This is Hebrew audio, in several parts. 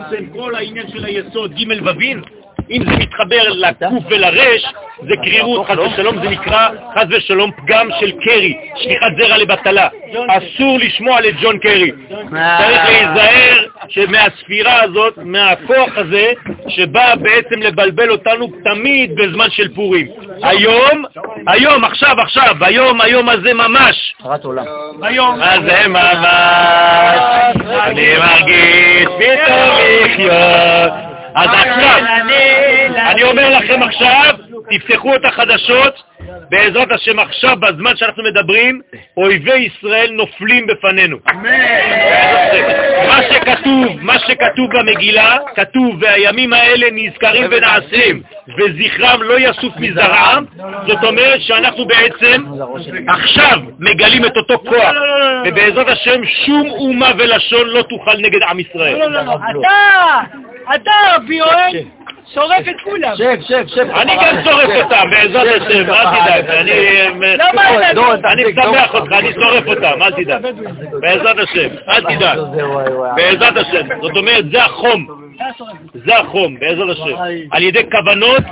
בעצם כל העניין של היסוד ג' ווין, אם זה מתחבר לקוף ולרש, זה קרירות, חס ושלום, זה נקרא חס ושלום פגם של קרי, שליחת זרע לבטלה. אסור לשמוע לג'ון קרי. צריך להיזהר שמהספירה הזאת, מהכוח הזה, שבא בעצם לבלבל אותנו תמיד בזמן של פורים. היום, היום, עכשיו, עכשיו, היום, היום הזה ממש. היום הזה ממש, אני מרגיש פתאום לחיות. אז עכשיו, אני אומר לכם עכשיו, תפתחו את החדשות, בעזרת השם עכשיו, בזמן שאנחנו מדברים, אויבי ישראל נופלים בפנינו. מה שכתוב, מה שכתוב במגילה, כתוב, והימים האלה נזכרים ונעשים, וזכרם לא יסוף מזרעם, זאת אומרת שאנחנו בעצם עכשיו מגלים את אותו כוח, ובעזרת השם שום אומה ולשון לא תוכל נגד עם ישראל. לא, לא, לא, אתה, אתה, רבי יואל, שורף את כולם. שב, שב, שב. אני גם שורף אותם, בעזרת השם, אל תדאג. אני משמח אותך, אני שורף אותם, אל תדאג. בעזרת השם, אל תדאג. בעזרת השם. זאת אומרת, זה החום. זה החום, בעזרת השם. על ידי כוונות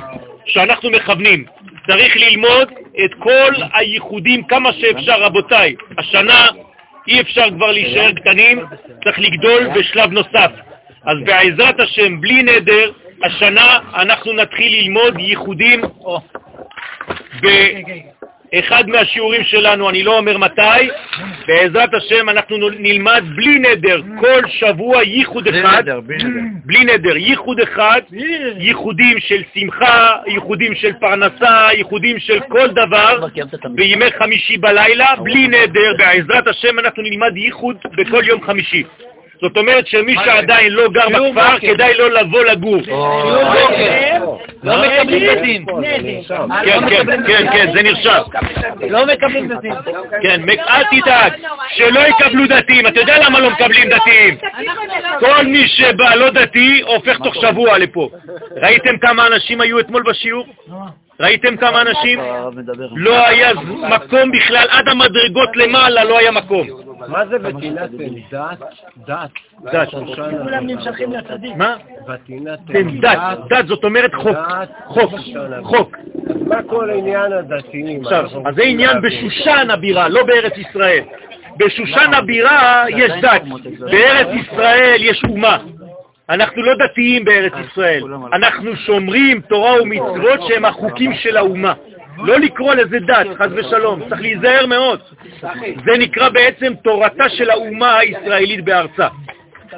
שאנחנו מכוונים. צריך ללמוד את כל הייחודים כמה שאפשר, רבותיי. השנה אי אפשר כבר להישאר קטנים, צריך לגדול בשלב נוסף. אז בעזרת השם, בלי נדר, השנה אנחנו נתחיל ללמוד ייחודים באחד מהשיעורים שלנו, אני לא אומר מתי, בעזרת השם אנחנו נלמד בלי נדר כל שבוע ייחוד אחד, בלי נדר, ייחוד אחד, ייחודים של שמחה, ייחודים של פרנסה, ייחודים של כל דבר, בימי חמישי בלילה, בלי נדר, בעזרת השם אנחנו נלמד ייחוד בכל יום חמישי. זאת אומרת שמי שעדיין לא גר בכפר, כדאי לו לבוא לגור. לא מקבלים דתיים. כן, כן, כן, כן, זה נרשם. לא מקבלים דתיים. כן, אל תדאג, שלא יקבלו דתיים. אתה יודע למה לא מקבלים דתיים? כל מי שבא לא דתי, הופך תוך שבוע לפה. ראיתם כמה אנשים היו אתמול בשיעור? ראיתם כמה אנשים? לא היה מקום בכלל, עד המדרגות למעלה לא היה מקום. מה זה ותינתן? דת? דת. דת. כולם נמשכים לצדיק. מה? ותינתן דת. דת זאת אומרת חוק. חוק. חוק. מה כל עניין הדתיים? עכשיו, אז זה עניין בשושן הבירה, לא בארץ ישראל. בשושן הבירה יש דת, בארץ ישראל יש אומה. אנחנו לא דתיים בארץ ישראל, אנחנו שומרים תורה ומצוות שהם החוקים של האומה. לא לקרוא לזה דת, חז ושלום, צריך להיזהר מאוד. זה נקרא בעצם תורתה של האומה הישראלית בארצה.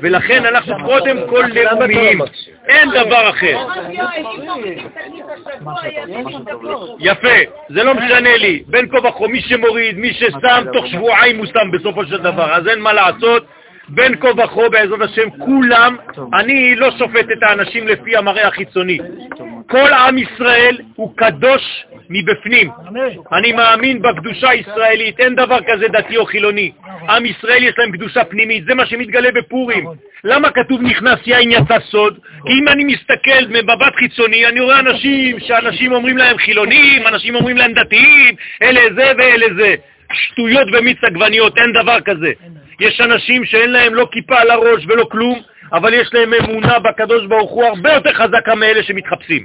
ולכן אנחנו קודם כל לאומיים, אין דבר אחר. יפה, זה לא משנה לי, בין כה וכה, מי שמוריד, מי ששם, תוך שבועיים הוא שם בסופו של דבר, אז אין מה לעשות. בין כה וכה בעזרת השם, כולם, אני לא שופט את האנשים לפי המראה החיצוני. כל עם ישראל הוא קדוש מבפנים. אני מאמין בקדושה הישראלית, אין דבר כזה דתי או חילוני. עם ישראל יש להם קדושה פנימית, זה מה שמתגלה בפורים. למה כתוב נכנס יין יצא סוד? כי אם אני מסתכל מבט חיצוני, אני רואה אנשים שאנשים אומרים להם חילונים, אנשים אומרים להם דתיים, אלה זה ואלה זה. שטויות ומיץ עגבניות, אין דבר כזה. יש אנשים שאין להם לא כיפה על הראש ולא כלום, אבל יש להם אמונה בקדוש ברוך הוא הרבה יותר חזקה מאלה שמתחפשים.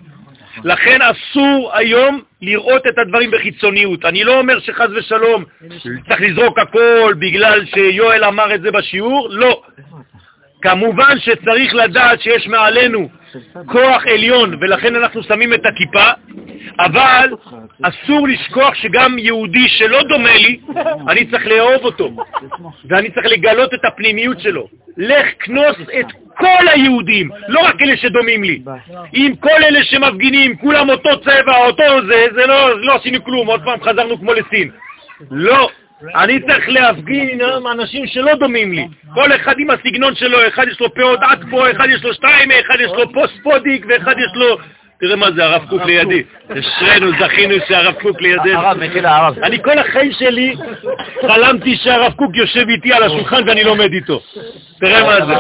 לכן אסור היום לראות את הדברים בחיצוניות. אני לא אומר שחז ושלום צריך לזרוק הכל בגלל שיואל אמר את זה בשיעור, לא. כמובן שצריך לדעת שיש מעלינו כוח עליון, ולכן אנחנו שמים את הכיפה, אבל אסור לשכוח שגם יהודי שלא דומה לי, אני צריך לאהוב אותו, ואני צריך לגלות את הפנימיות שלו. לך כנוס את כל היהודים, לא רק אלה שדומים לי. אם כל אלה שמפגינים, כולם אותו צבע, אותו זה, זה לא, לא עשינו כלום, עוד פעם חזרנו כמו לסין. לא. אני צריך להפגין עם אנשים שלא דומים לי. כל אחד עם הסגנון שלו, אחד יש לו פאות עד פה, אחד יש לו שתיים, אחד יש לו פוסט פודיק, ואחד יש לו תראה מה זה הרב קוק לידי. אשרינו, זכינו שהרב קוק לידינו. הרב, מחילה, הרב. אני כל החיים שלי חלמתי שהרב קוק יושב איתי על השולחן ואני לומד איתו. תראה מה זה.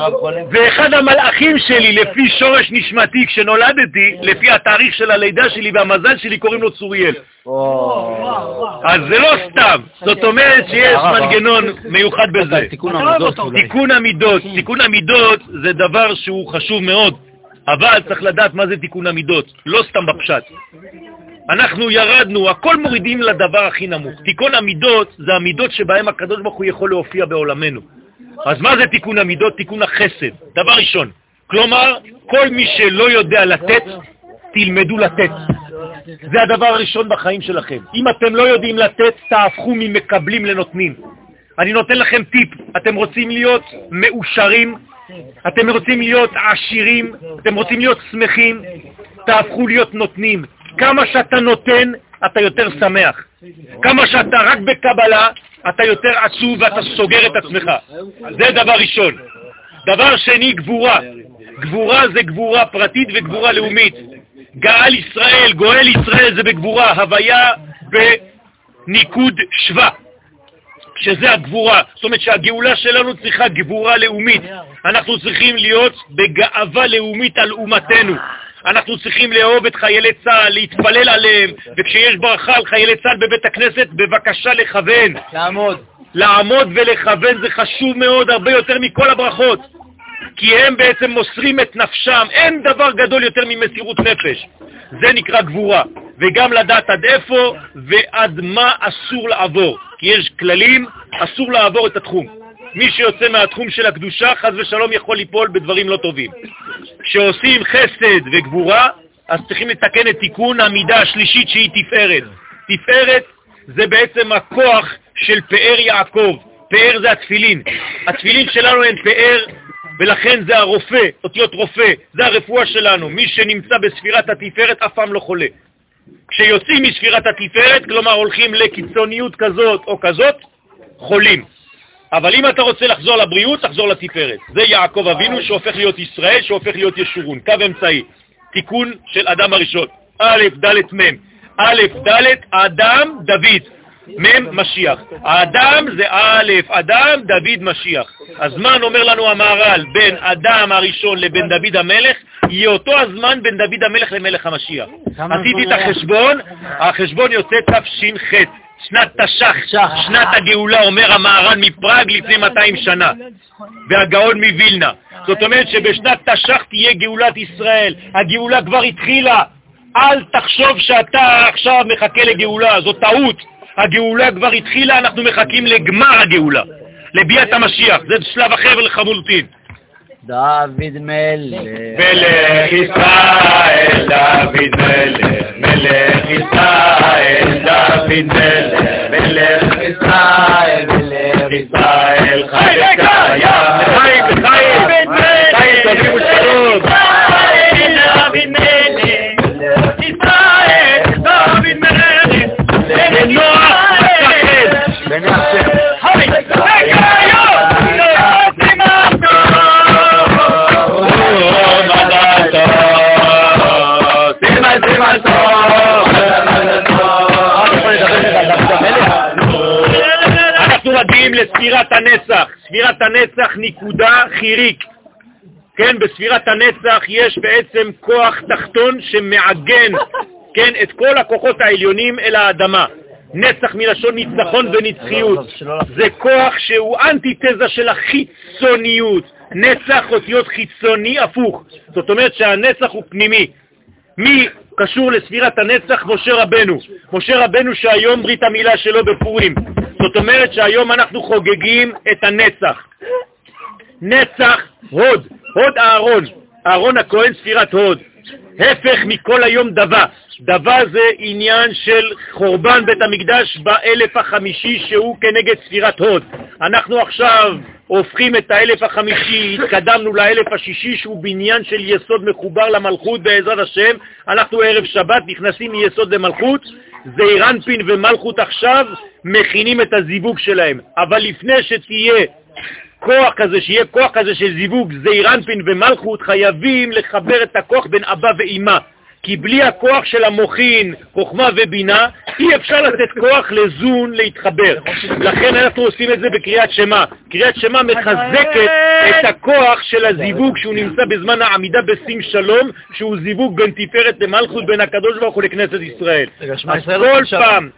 ואחד המלאכים שלי, לפי שורש נשמתי, כשנולדתי, לפי התאריך של הלידה שלי והמזל שלי, קוראים לו צוריאל. אז זה לא סתם. זאת אומרת שיש מנגנון מיוחד בזה. תיקון המידות. תיקון המידות זה דבר שהוא חשוב מאוד, אבל צריך לדעת מה זה תיקון המידות, לא סתם בפשט. אנחנו ירדנו, הכל מורידים לדבר הכי נמוך. תיקון המידות זה המידות שבהם הקדוש ברוך הוא יכול להופיע בעולמנו. אז מה זה תיקון המידות? תיקון החסד. דבר ראשון, כלומר, כל מי שלא יודע לתת, תלמדו לתת. זה הדבר הראשון בחיים שלכם. אם אתם לא יודעים לתת, תהפכו ממקבלים לנותנים. אני נותן לכם טיפ, אתם רוצים להיות מאושרים, אתם רוצים להיות עשירים, אתם רוצים להיות שמחים, תהפכו להיות נותנים. כמה שאתה נותן, אתה יותר שמח. כמה שאתה רק בקבלה, אתה יותר עצוב ואתה סוגר את עצמך. זה דבר ראשון. דבר שני, גבורה. גבורה זה גבורה פרטית וגבורה לאומית. גאל ישראל, גואל ישראל זה בגבורה, הוויה בניקוד שווה. שזה הגבורה. זאת אומרת שהגאולה שלנו צריכה גבורה לאומית. אנחנו צריכים להיות בגאווה לאומית על אומתנו. אנחנו צריכים לאהוב את חיילי צה"ל, להתפלל עליהם, וכשיש ברכה על חיילי צה"ל בבית הכנסת, בבקשה לכוון. לעמוד. לעמוד ולכוון זה חשוב מאוד, הרבה יותר מכל הברכות. כי הם בעצם מוסרים את נפשם. אין דבר גדול יותר ממסירות נפש. זה נקרא גבורה. וגם לדעת עד איפה ועד מה אסור לעבור. כי יש כללים, אסור לעבור את התחום. מי שיוצא מהתחום של הקדושה, חז ושלום יכול ליפול בדברים לא טובים. כשעושים חסד וגבורה, אז צריכים לתקן את תיקון המידה השלישית שהיא תפארת. תפארת זה בעצם הכוח של פאר יעקב. פאר זה התפילין. התפילין שלנו הן פאר, ולכן זה הרופא, אותיות רופא, זה הרפואה שלנו. מי שנמצא בספירת התפארת אף פעם לא חולה. כשיוצאים מספירת התפארת, כלומר הולכים לקיצוניות כזאת או כזאת, חולים. אבל אם אתה רוצה לחזור לבריאות, תחזור לתפארת. זה יעקב אבינו שהופך להיות ישראל, שהופך להיות ישורון, קו אמצעי. תיקון של אדם הראשון. א', ד', מ'. א', ד', אדם, דוד. מ', משיח. האדם זה א', אדם, דוד, משיח. הזמן, אומר לנו המהר"ל, בין אדם הראשון לבין דוד המלך, יהיה אותו הזמן בין דוד המלך למלך המשיח. עשיתי את החשבון, החשבון יוצא תש"ח. שנת תש"ח, שנת הגאולה, אומר המהר"ן מפראג לפני 200 שנה, והגאון מווילנה. זאת אומרת שבשנת תש"ח תהיה גאולת ישראל. הגאולה כבר התחילה. אל תחשוב שאתה עכשיו מחכה לגאולה, זו טעות. הגאולה כבר התחילה, אנחנו מחכים לגמר הגאולה, לביאת המשיח. זה שלב אחר לחמולטין. דוד מלך. מלך ישראל, דוד מלך, מלך ישראל, דוד מלך, מלך ישראל, מלך ישראל, חי וקיים, חי וחיים, חיים טובים מגיעים לספירת הנצח. ספירת הנצח נקודה חיריק. כן, בספירת הנצח יש בעצם כוח תחתון שמעגן, כן, את כל הכוחות העליונים אל האדמה. נצח מלשון ניצחון ונצחיות. זה כוח שהוא אנטיתזה של החיצוניות. נצח אותיות חיצוני הפוך. זאת אומרת שהנצח הוא פנימי. מי קשור לספירת הנצח? משה רבנו. משה רבנו שהיום ברית המילה שלו בפורים. זאת אומרת שהיום אנחנו חוגגים את הנצח. נצח, הוד, הוד אהרון, אהרון הכהן ספירת הוד. הפך מכל היום דבה. דבה זה עניין של חורבן בית המקדש באלף החמישי שהוא כנגד ספירת הוד. אנחנו עכשיו הופכים את האלף החמישי, התקדמנו לאלף השישי שהוא בניין של יסוד מחובר למלכות בעזרת השם. אנחנו ערב שבת נכנסים מיסוד למלכות, זעיר אנפין ומלכות עכשיו מכינים את הזיווג שלהם. אבל לפני שתהיה כוח כזה, שיהיה כוח כזה של זיווג זעיר אנפין ומלכות, חייבים לחבר את הכוח בין אבא ואימא. כי בלי הכוח של המוחין, חוכמה ובינה, אי אפשר לתת כוח לזון להתחבר. לכן אנחנו עושים את זה בקריאת שמע. קריאת שמע מחזקת את הכוח של הזיווג שהוא נמצא בזמן העמידה בשים שלום, שהוא זיווג בין תפארת למלכות, בין הקדוש ברוך הוא לכנסת ישראל. אז ישראל כל. פעם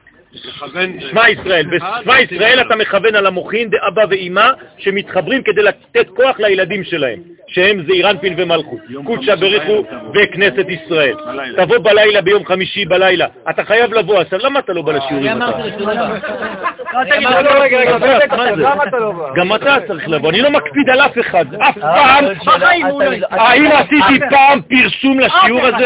שמע ישראל. בשמע ישראל אתה מכוון על המוחין דאבא ואימא שמתחברים כדי לתת כוח לילדים שלהם, שהם זעיר אנפין ומלכות, קודשא בריחו וכנסת ישראל. תבוא בלילה, ביום חמישי בלילה. אתה חייב לבוא, אז למה אתה לא בא לשיעורים? לא, לא, זה? לא? גם אתה צריך לבוא, אני לא מקפיד על אף אחד, אף אה, פעם. בחיים אולי. האם עשיתי פעם פרסום לשיעור הזה?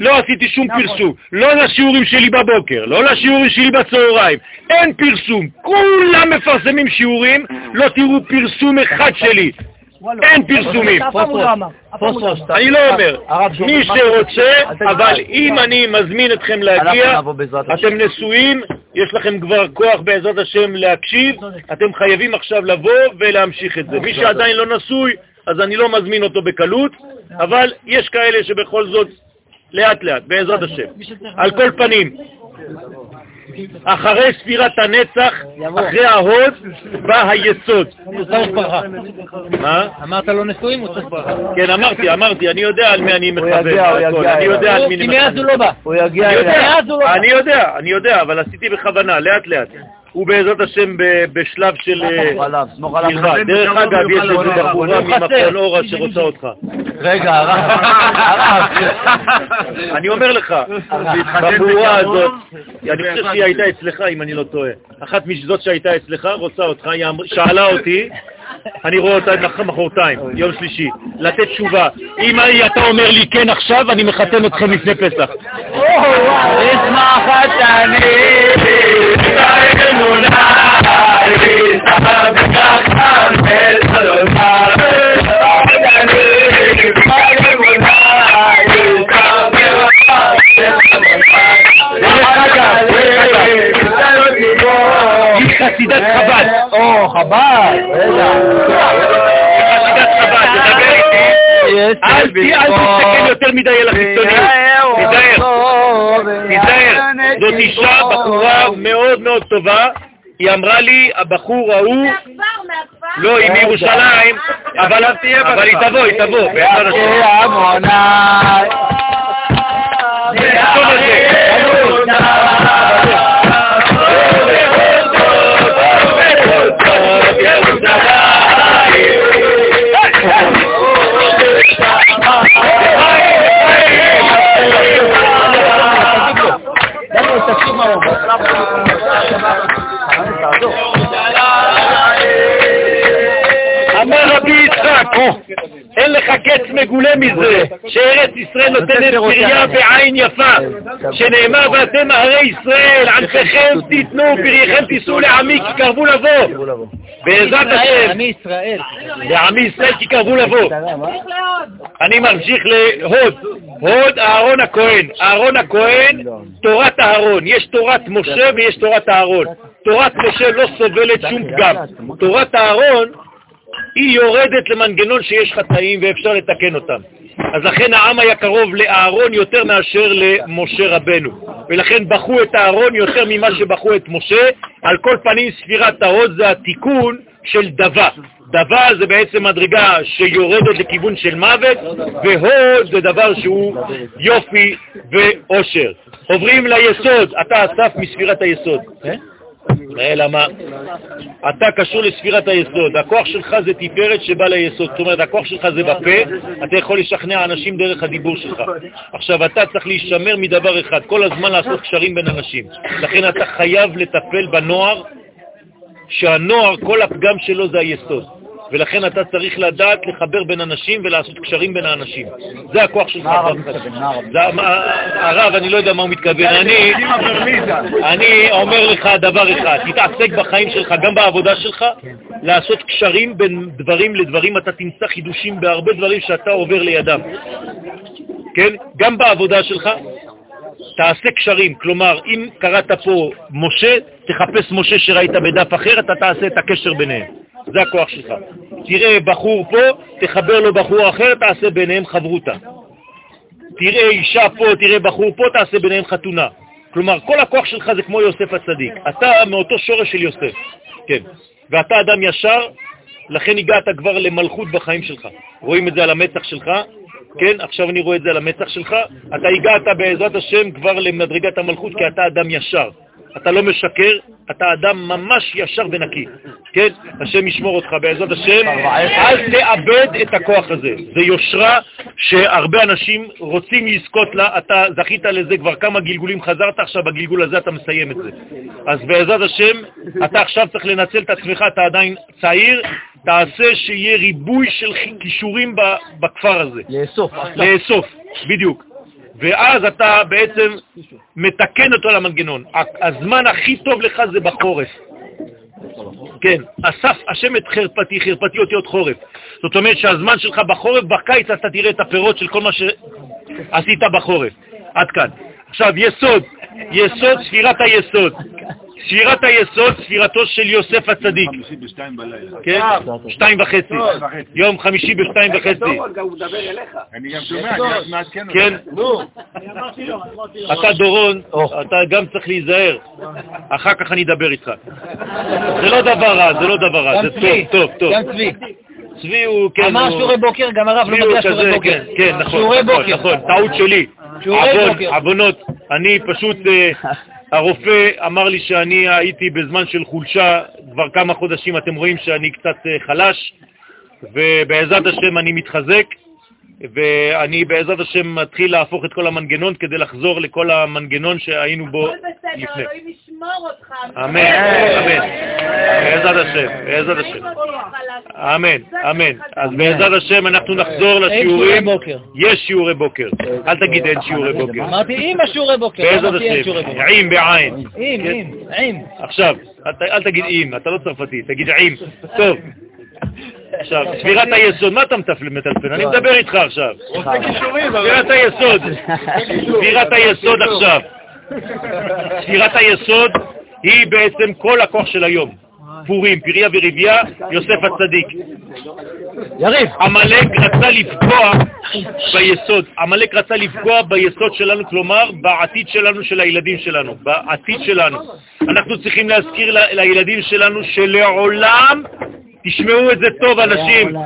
לא עשיתי שום נכון. פרסום, לא לשיעורים שלי בבוקר, לא לשיעורים שלי בצהריים, אין פרסום, כולם מפרסמים שיעורים, לא תראו פרסום אחד שלי. אין פרסומים. אני לא אומר, מי שרוצה. אבל אם אני מזמין אתכם להגיע. אתם נשואים, יש לכם כבר כוח בעזרת השם להקשיב, אתם חייבים עכשיו לבוא ולהמשיך את זה. מי שעדיין לא נשוי, אז אני לא מזמין אותו בקלות, אבל יש כאלה שבכל זאת, לאט לאט, בעזרת השם. על כל פנים, אחרי ספירת הנצח, אחרי ההוד, בא היסוד. הוא צריך ברכה. מה? אמרת לא נשואים, הוא צריך ברכה. כן, אמרתי, אמרתי, אני יודע על מי אני מכוון. יגיע אני. יודע על מי כי אני מאז מכוון. הוא לא בא. הוא יגיע. מאז לא בא. אני יודע, אני יודע, אבל עשיתי בכוונה, לאט לאט. הוא בעזרת השם ב- בשלב של... אה. דרך אגב, יש איזו בחורה אורה שרוצה אותך. רגע, הרב. אני אומר לך, בחורה הזאת, אני חושב שהיא הייתה אצלך, אם אני לא טועה. אחת משזאת שהייתה אצלך רוצה אותך, היא אמר- שאלה אותי, אני רואה אותה מחר מחרתיים, יום שלישי, לתת תשובה. אם אתה אומר לי כן עכשיו, אני מחתן אתכם לפני פסח. ישמח חסידת חב"ד. או, חב"ד, רגע. חסידת חב"ד, תדבר איתי. אל תסתכל יותר מדי על החיצוניות. תיזהר, תיזהר. זאת אישה, בחורה מאוד מאוד טובה. היא אמרה לי, הבחור ההוא, לא, היא מירושלים, אבל אבל היא תבוא, היא תבוא, בעזרת השם. יצחק, אין לך קץ מגולה מזה, שארץ ישראל נותנת פריה בעין יפה, שנאמר ואתם הרי ישראל, ענפיכם תיתנו, פרייכם תישאו לעמי כי קרבו לבוא. בעזרת השם, עמי ישראל. לעמי ישראל כי קרבו לבוא. אני ממשיך להוד, הוד אהרון הכהן. אהרון הכהן, תורת אהרון. יש תורת משה ויש תורת אהרון. תורת משה לא סובלת שום פגם. תורת אהרון היא יורדת למנגנון שיש חטאים ואפשר לתקן אותם. אז לכן העם היה קרוב לאהרון יותר מאשר למשה רבנו. ולכן בחו את אהרון יותר ממה שבחו את משה. על כל פנים ספירת ההוד זה התיקון של דבה. דבה זה בעצם מדרגה שיורדת לכיוון של מוות, והוד זה דבר שהוא יופי ואושר. עוברים ליסוד, אתה אסף מספירת היסוד. אה, למה? אתה קשור לספירת היסוד, הכוח שלך זה תפארת שבא ליסוד, זאת אומרת, הכוח שלך זה בפה, אתה יכול לשכנע אנשים דרך הדיבור שלך. עכשיו, אתה צריך להישמר מדבר אחד, כל הזמן לעשות קשרים בין אנשים. לכן אתה חייב לטפל בנוער, שהנוער, כל הפגם שלו זה היסוד. ולכן אתה צריך לדעת לחבר בין אנשים ולעשות קשרים בין האנשים. זה הכוח שלך. מה הרב מתכוון? הרב? אני לא יודע מה הוא מתכוון. אני, אני אומר לך דבר אחד, תתעסק בחיים שלך, גם בעבודה שלך, לעשות קשרים בין דברים לדברים, אתה תמצא חידושים בהרבה דברים שאתה עובר לידם. כן? גם בעבודה שלך, תעשה קשרים. כלומר, אם קראת פה משה, תחפש משה שראית בדף אחר, אתה תעשה את הקשר ביניהם. זה הכוח שלך. תראה בחור פה, תחבר לו בחור אחר, תעשה ביניהם חברותה. תראה אישה פה, תראה בחור פה, תעשה ביניהם חתונה. כלומר, כל הכוח שלך זה כמו יוסף הצדיק. אתה מאותו שורש של יוסף, כן. ואתה אדם ישר, לכן הגעת כבר למלכות בחיים שלך. רואים את זה על המצח שלך, כן? עכשיו אני רואה את זה על המצח שלך. אתה הגעת בעזרת השם כבר למדרגת המלכות כי אתה אדם ישר. אתה לא משקר, אתה אדם ממש ישר ונקי, כן? השם ישמור אותך בעזרת השם, אל תאבד את הכוח הזה. זה יושרה שהרבה אנשים רוצים לזכות לה, אתה זכית לזה כבר כמה גלגולים, חזרת עכשיו בגלגול הזה אתה מסיים את זה. אז בעזרת השם, אתה עכשיו צריך לנצל את עצמך, אתה עדיין צעיר, תעשה שיהיה ריבוי של כישורים בכפר הזה. לאסוף. לאסוף, בדיוק. ואז אתה בעצם מתקן אותו למנגנון. הזמן הכי טוב לך זה בחורף. כן, אסף השם את חרפתי, חרפתי אותיות חורף. זאת אומרת שהזמן שלך בחורף, בקיץ אתה תראה את הפירות של כל מה שעשית בחורף. עד כאן. עכשיו, יסוד, יסוד, ספירת היסוד. ספירת היסוד, ספירתו של יוסף הצדיק. חמישי בשתיים בלילה. כן? שתיים וחצי. יום חמישי בשתיים וחצי. אני גם שומע, אני רק מעדכן אותך. כן? אתה דורון, אתה גם צריך להיזהר. אחר כך אני אדבר איתך. זה לא דבר רע, זה לא דבר רע, זה טוב, טוב, טוב. גם צבי. צבי הוא, כן, אמר. שיעורי בוקר, גם הרב לא מגיע שיעורי כזה, בוקר. כן, כן, נכון, שיעורי נכון, בוקר. נכון, טעות שלי. שיעורי עוון, בוקר. עוונות. אני פשוט, אה, הרופא אמר לי שאני הייתי בזמן של חולשה, כבר כמה חודשים אתם רואים שאני קצת אה, חלש, ובעזרת השם אני מתחזק, ואני בעזרת השם מתחיל להפוך את כל המנגנון כדי לחזור לכל המנגנון שהיינו בו הכל בסדר, לפני. ישמור אותך. אמן, אמן. בעזרת השם, בעזרת השם. אמן, אמן. אז בעזרת השם אנחנו נחזור אין שיעורי לשיעורים. בוקר. יש שיעורי בוקר. אל תגיד אין שיעורי בוקר. אמרתי עם השיעורי בוקר, בעזרת השם. בוקר. עם בעין. עם, כן. עם, עם. עכשיו, אל ת- אל תגיד עם, אתה לא צרפתי, תגיד עם. טוב. עכשיו, ספירת היסוד, מה אתה מטפל- מטלפן? אני מדבר איתך עכשיו. ספירת היסוד. ספירת היסוד עכשיו. ספירת היסוד היא בעצם כל הכוח של היום. פורים, פריה וריביה, יוסף הצדיק. יריב. עמלק רצה לפגוע ביסוד, עמלק רצה לפגוע ביסוד שלנו, כלומר בעתיד שלנו, של הילדים שלנו, בעתיד שלנו. אנחנו צריכים להזכיר לילדים שלנו שלעולם, תשמעו את זה טוב אנשים,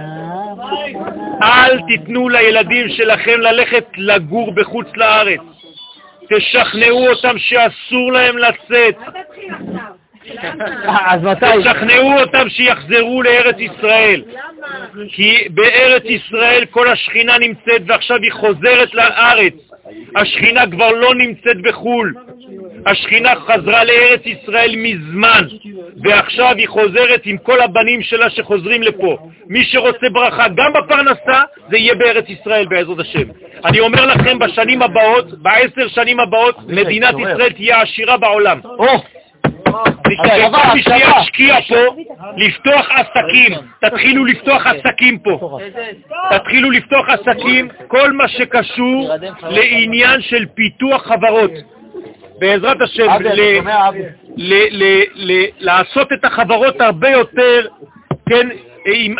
אל תיתנו לילדים שלכם ללכת לגור בחוץ לארץ. תשכנעו אותם שאסור להם לצאת. אז מתי? תשכנעו אותם שיחזרו לארץ ישראל. למה? כי בארץ ישראל כל השכינה נמצאת ועכשיו היא חוזרת לארץ. השכינה כבר לא נמצאת בחו"ל. השכינה חזרה לארץ ישראל מזמן, ועכשיו היא חוזרת עם כל הבנים שלה שחוזרים לפה. מי שרוצה ברכה גם בפרנסה, זה יהיה בארץ ישראל בעזרת השם. אני אומר לכם, בשנים הבאות, בעשר שנים הבאות, מדינת ישראל תהיה עשירה בעולם. אז כל מי שישקיע פה, לפתוח עסקים, תתחילו לפתוח עסקים פה. תתחילו לפתוח עסקים, כל מה שקשור לעניין של פיתוח חברות. בעזרת השם, לעשות את החברות הרבה יותר, כן,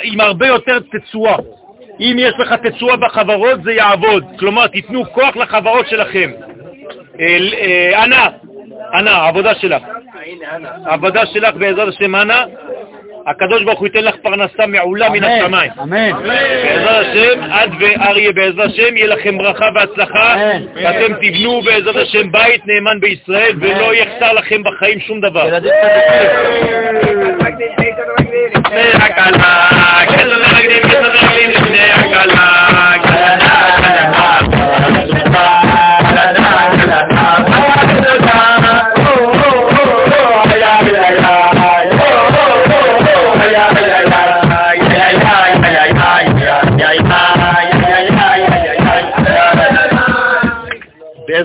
עם, הרבה יותר תצועה. אם יש לך תצועה בחברות, זה יעבוד. כלומר, תיתנו כוח לחברות שלכם. אל- אנה, העבודה שלך. העבודה שלך בעזרת השם, אנה, הקדוש ברוך הוא ייתן לך פרנסה מעולה מן אמן, השמיים. אמן. בעזרת השם, את ואריה בעזרת השם, יהיה לכם ברכה והצלחה. ואתם תבנו בעזרת השם בית נאמן בישראל, ולא יחסר לכם בחיים שום דבר. ילדים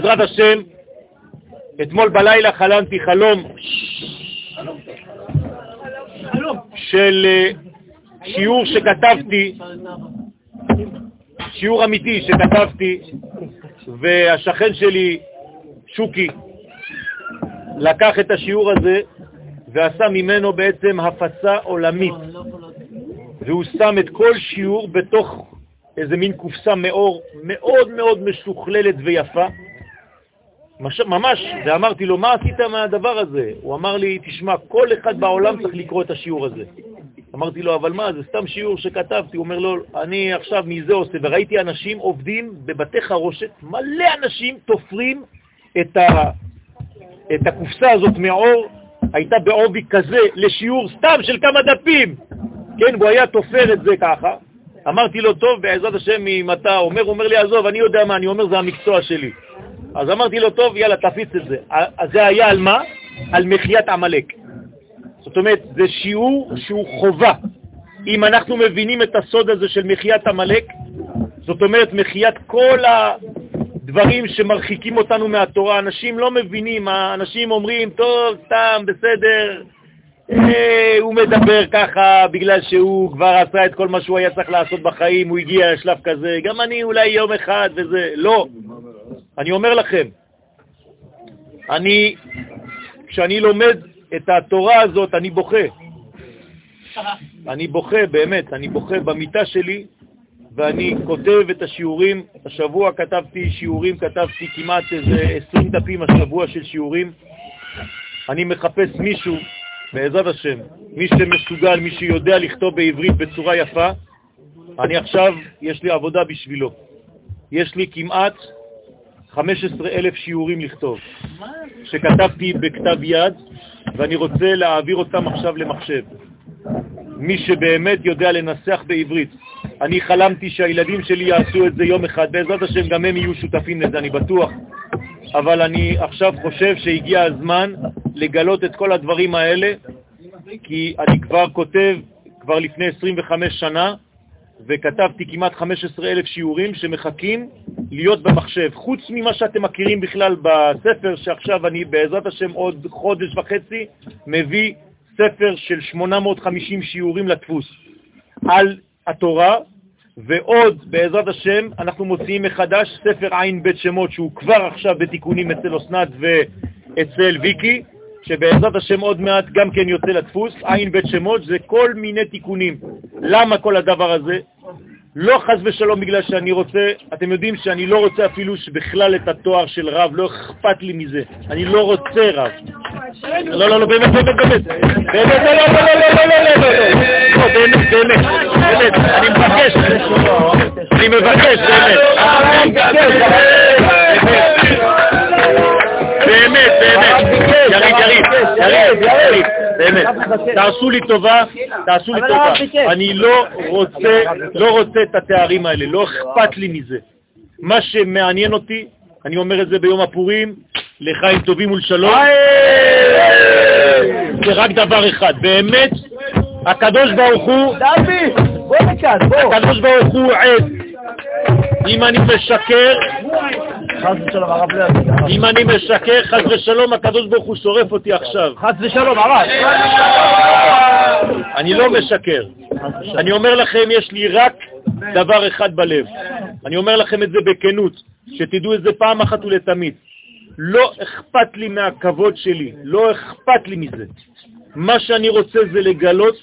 בעזרת השם, אתמול בלילה חלמתי חלום של אה, שיעור שכתבתי, שיעור אמיתי שכתבתי, והשכן שלי, שוקי, לקח את השיעור הזה ועשה ממנו בעצם הפצה עולמית. והוא שם את כל שיעור בתוך איזה מין קופסה מאור מאוד מאוד משוכללת ויפה. מש, ממש, ואמרתי לו, מה עשית מהדבר הזה? הוא אמר לי, תשמע, כל אחד בעולם צריך לקרוא את השיעור הזה. אמרתי לו, אבל מה, זה סתם שיעור שכתבתי. הוא אומר לו, אני עכשיו מזה עושה, וראיתי אנשים עובדים בבתי חרושת, מלא אנשים תופרים את, ה, את הקופסה הזאת מעור, הייתה בעובי כזה לשיעור סתם של כמה דפים. כן, הוא היה תופר את זה ככה. אמרתי לו, טוב, בעזרת השם, אם אתה אומר, הוא אומר לי, עזוב, אני יודע מה, אני אומר, זה המקצוע שלי. אז אמרתי לו, טוב, יאללה, תפיץ את זה. אז זה היה על מה? על מחיית עמלק. זאת אומרת, זה שיעור שהוא חובה. אם אנחנו מבינים את הסוד הזה של מחיית עמלק, זאת אומרת, מחיית כל הדברים שמרחיקים אותנו מהתורה. אנשים לא מבינים, האנשים אומרים, טוב, סתם, בסדר, אה, הוא מדבר ככה בגלל שהוא כבר עשה את כל מה שהוא היה צריך לעשות בחיים, הוא הגיע לשלב כזה, גם אני אולי יום אחד וזה, לא. אני אומר לכם, אני, כשאני לומד את התורה הזאת, אני בוכה. אני בוכה, באמת, אני בוכה במיטה שלי, ואני כותב את השיעורים. השבוע כתבתי שיעורים, כתבתי כמעט איזה 20 דפים השבוע של שיעורים. אני מחפש מישהו, בעזרת השם, מי שמסוגל, מי שיודע לכתוב בעברית בצורה יפה, אני עכשיו, יש לי עבודה בשבילו. יש לי כמעט 15,000 שיעורים לכתוב, שכתבתי בכתב יד, ואני רוצה להעביר אותם עכשיו למחשב. מי שבאמת יודע לנסח בעברית. אני חלמתי שהילדים שלי יעשו את זה יום אחד, בעזרת השם גם הם יהיו שותפים לזה, אני בטוח. אבל אני עכשיו חושב שהגיע הזמן לגלות את כל הדברים האלה, כי אני כבר כותב, כבר לפני 25 שנה, וכתבתי כמעט 15,000 שיעורים שמחכים להיות במחשב. חוץ ממה שאתם מכירים בכלל בספר, שעכשיו אני בעזרת השם עוד חודש וחצי מביא ספר של 850 שיעורים לדפוס על התורה, ועוד בעזרת השם אנחנו מוציאים מחדש ספר עין בית שמות שהוא כבר עכשיו בתיקונים אצל אסנת ואצל ויקי, שבעזרת השם עוד מעט גם כן יוצא לדפוס, עין בית שמות, זה כל מיני תיקונים. למה כל הדבר הזה? לא חז ושלום בגלל שאני רוצה, אתם יודעים שאני לא רוצה אפילו בכלל את התואר של רב, לא אכפת לי מזה. אני לא רוצה רב. לא, לא, לא, באמת, באמת, באמת. באמת, לא, לא, לא, לא, לא, לא, לא, באמת, באמת, באמת, אני מבקש, אני מבקש, באמת. באמת, באמת. יריב, יריב, יריב, יריב, באמת. תעשו לי טובה, תעשו לי טובה. אני לא רוצה, לא רוצה את התארים האלה, לא אכפת לי מזה. מה שמעניין אותי, אני אומר את זה ביום הפורים, לחיים טובים ולשלום, זה רק דבר אחד, באמת, הקדוש ברוך הוא, הקדוש ברוך הוא עד. אם אני משקר, חס ושלום, הרב לא יגיד. אם אני משקר, חס ושלום, הקדוש ברוך הוא שורף אותי עכשיו. חס ושלום, הרב. אני לא משקר. אני אומר לכם, יש לי רק דבר אחד בלב. אני אומר לכם את זה בכנות, שתדעו את זה פעם אחת ולתמיד. לא אכפת לי מהכבוד שלי, לא אכפת לי מזה. מה שאני רוצה זה לגלות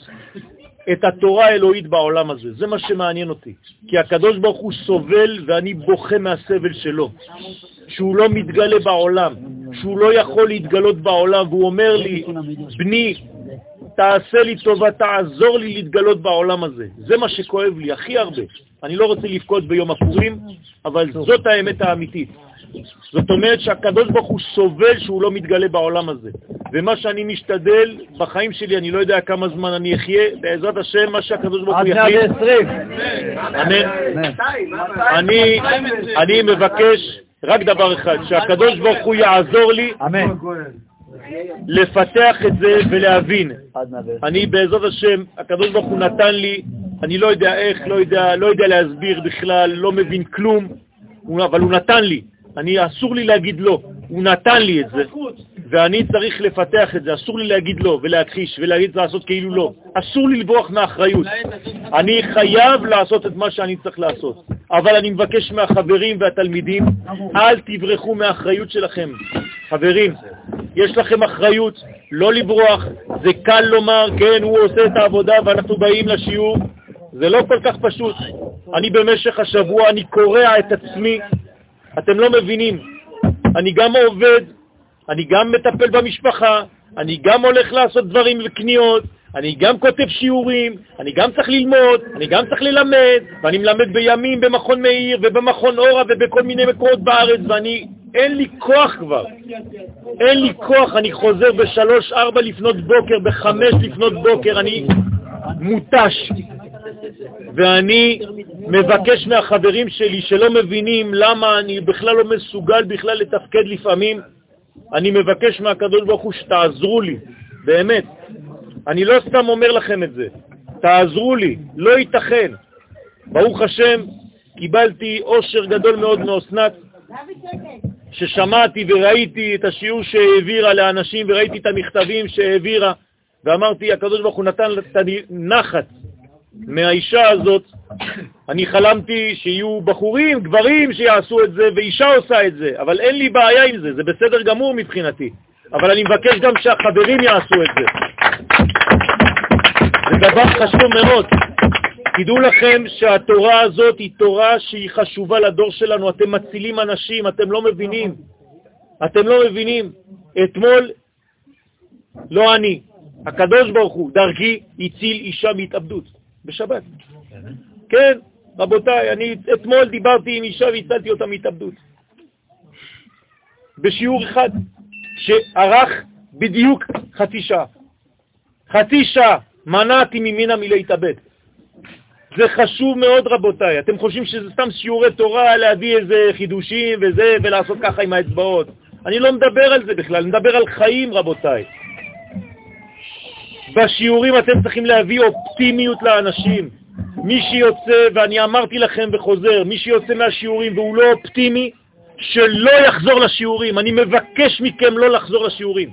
את התורה האלוהית בעולם הזה. זה מה שמעניין אותי. כי הקדוש ברוך הוא סובל ואני בוכה מהסבל שלו. שהוא לא מתגלה בעולם, שהוא לא יכול להתגלות בעולם, והוא אומר לי, בני, תעשה לי טובה, תעזור לי להתגלות בעולם הזה. זה מה שכואב לי הכי הרבה. אני לא רוצה לבכות ביום הפורים, אבל זאת האמת האמיתית. זאת אומרת שהקדוש ברוך הוא סובל שהוא לא מתגלה בעולם הזה. ומה שאני משתדל בחיים שלי, אני לא יודע כמה זמן אני אחיה, בעזרת השם, מה שהקדוש ברוך הוא יחליט. עד 120. אמן. אני, אני מבקש רק דבר אחד, שהקדוש ברוך הוא יעזור לי אמן. לפתח את זה ולהבין. עד 120. אני בעזרת השם, הקדוש ברוך הוא נתן לי, אני לא יודע איך, לא יודע, לא יודע להסביר בכלל, לא מבין כלום, אבל הוא נתן לי. אני, אסור לי להגיד לא, הוא נתן לי את זה, ואני צריך לפתח את זה, אסור לי להגיד לא ולהכחיש ולהגיד לעשות כאילו לא. אסור לי לברוח מאחריות. אני חייב לעשות את מה שאני צריך לעשות. אבל אני מבקש מהחברים והתלמידים, אל תברחו מהאחריות שלכם. חברים, יש לכם אחריות לא לברוח, זה קל לומר, כן, הוא עושה את העבודה ואנחנו באים לשיעור, זה לא כל כך פשוט. אני במשך השבוע, אני קורע את עצמי, אתם לא מבינים. אני גם עובד, אני גם מטפל במשפחה, אני גם הולך לעשות דברים וקניות, אני גם כותב שיעורים, אני גם צריך ללמוד, אני גם צריך ללמד, ואני מלמד בימים במכון מאיר ובמכון אורה ובכל מיני מקומות בארץ, ואני, אין לי כוח כבר. אין לי כוח, אני חוזר בשלוש, ארבע לפנות בוקר, בחמש לפנות בוקר, אני מותש. ואני מבקש מהחברים שלי שלא מבינים למה אני בכלל לא מסוגל בכלל לתפקד לפעמים, אני מבקש מהקדוש ברוך הוא שתעזרו לי, באמת. אני לא סתם אומר לכם את זה, תעזרו לי, לא ייתכן. ברוך השם, קיבלתי אושר גדול מאוד מאוסנת, ששמעתי וראיתי את השיעור שהעבירה לאנשים וראיתי את המכתבים שהעבירה, ואמרתי, הקדוש ברוך הוא נתן את הנחת מהאישה הזאת. אני חלמתי שיהיו בחורים, גברים שיעשו את זה, ואישה עושה את זה, אבל אין לי בעיה עם זה, זה בסדר גמור מבחינתי. אבל אני מבקש גם שהחברים יעשו את זה. זה דבר חשוב מאוד. תדעו לכם שהתורה הזאת היא תורה שהיא חשובה לדור שלנו. אתם מצילים אנשים, אתם לא מבינים. אתם לא מבינים. אתמול, לא אני, הקדוש ברוך הוא, דרכי, הציל אישה מהתאבדות, בשבת. כן, רבותיי, אני אתמול דיברתי עם אישה והצלתי אותה מהתאבדות. בשיעור אחד, שארך בדיוק חצי שעה. חצי שעה מנעתי ממנה מלהתאבד. זה חשוב מאוד, רבותיי. אתם חושבים שזה סתם שיעורי תורה, להביא איזה חידושים וזה, ולעשות ככה עם האצבעות. אני לא מדבר על זה בכלל, אני מדבר על חיים, רבותיי. בשיעורים אתם צריכים להביא אופטימיות לאנשים. מי שיוצא, ואני אמרתי לכם וחוזר, מי שיוצא מהשיעורים והוא לא אופטימי, שלא יחזור לשיעורים. אני מבקש מכם לא לחזור לשיעורים.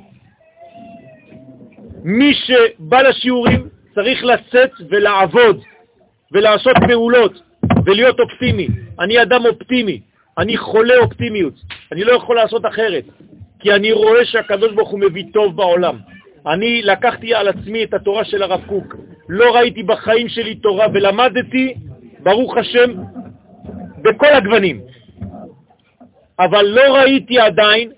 מי שבא לשיעורים צריך לצאת ולעבוד ולעשות פעולות ולהיות אופטימי. אני אדם אופטימי, אני חולה אופטימיות, אני לא יכול לעשות אחרת, כי אני רואה שהקדוש ברוך הוא מביא טוב בעולם. אני לקחתי על עצמי את התורה של הרב קוק, לא ראיתי בחיים שלי תורה ולמדתי, ברוך השם, בכל הגוונים. אבל לא ראיתי עדיין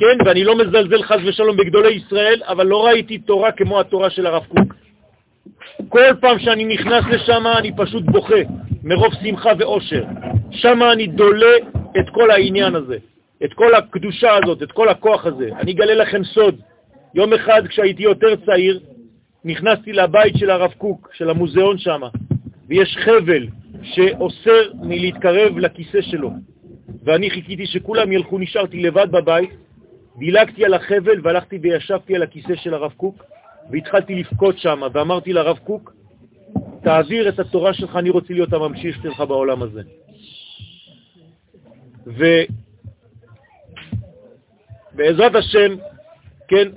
כן, ואני לא מזלזל חז ושלום בגדולי ישראל, אבל לא ראיתי תורה כמו התורה של הרב קוק. כל פעם שאני נכנס לשם אני פשוט בוכה, מרוב שמחה ואושר. שם אני דולה את כל העניין הזה, את כל הקדושה הזאת, את כל הכוח הזה. אני אגלה לכם סוד. יום אחד כשהייתי יותר צעיר, נכנסתי לבית של הרב קוק, של המוזיאון שם, ויש חבל שאוסר מלהתקרב לכיסא שלו. ואני חיכיתי שכולם ילכו, נשארתי לבד בבית, דילגתי על החבל והלכתי וישבתי על הכיסא של הרב קוק והתחלתי לפקוד שם, ואמרתי לרב קוק, תעביר את התורה שלך, אני רוצה להיות הממשיך שלך בעולם הזה. ובעזרת השם, כן,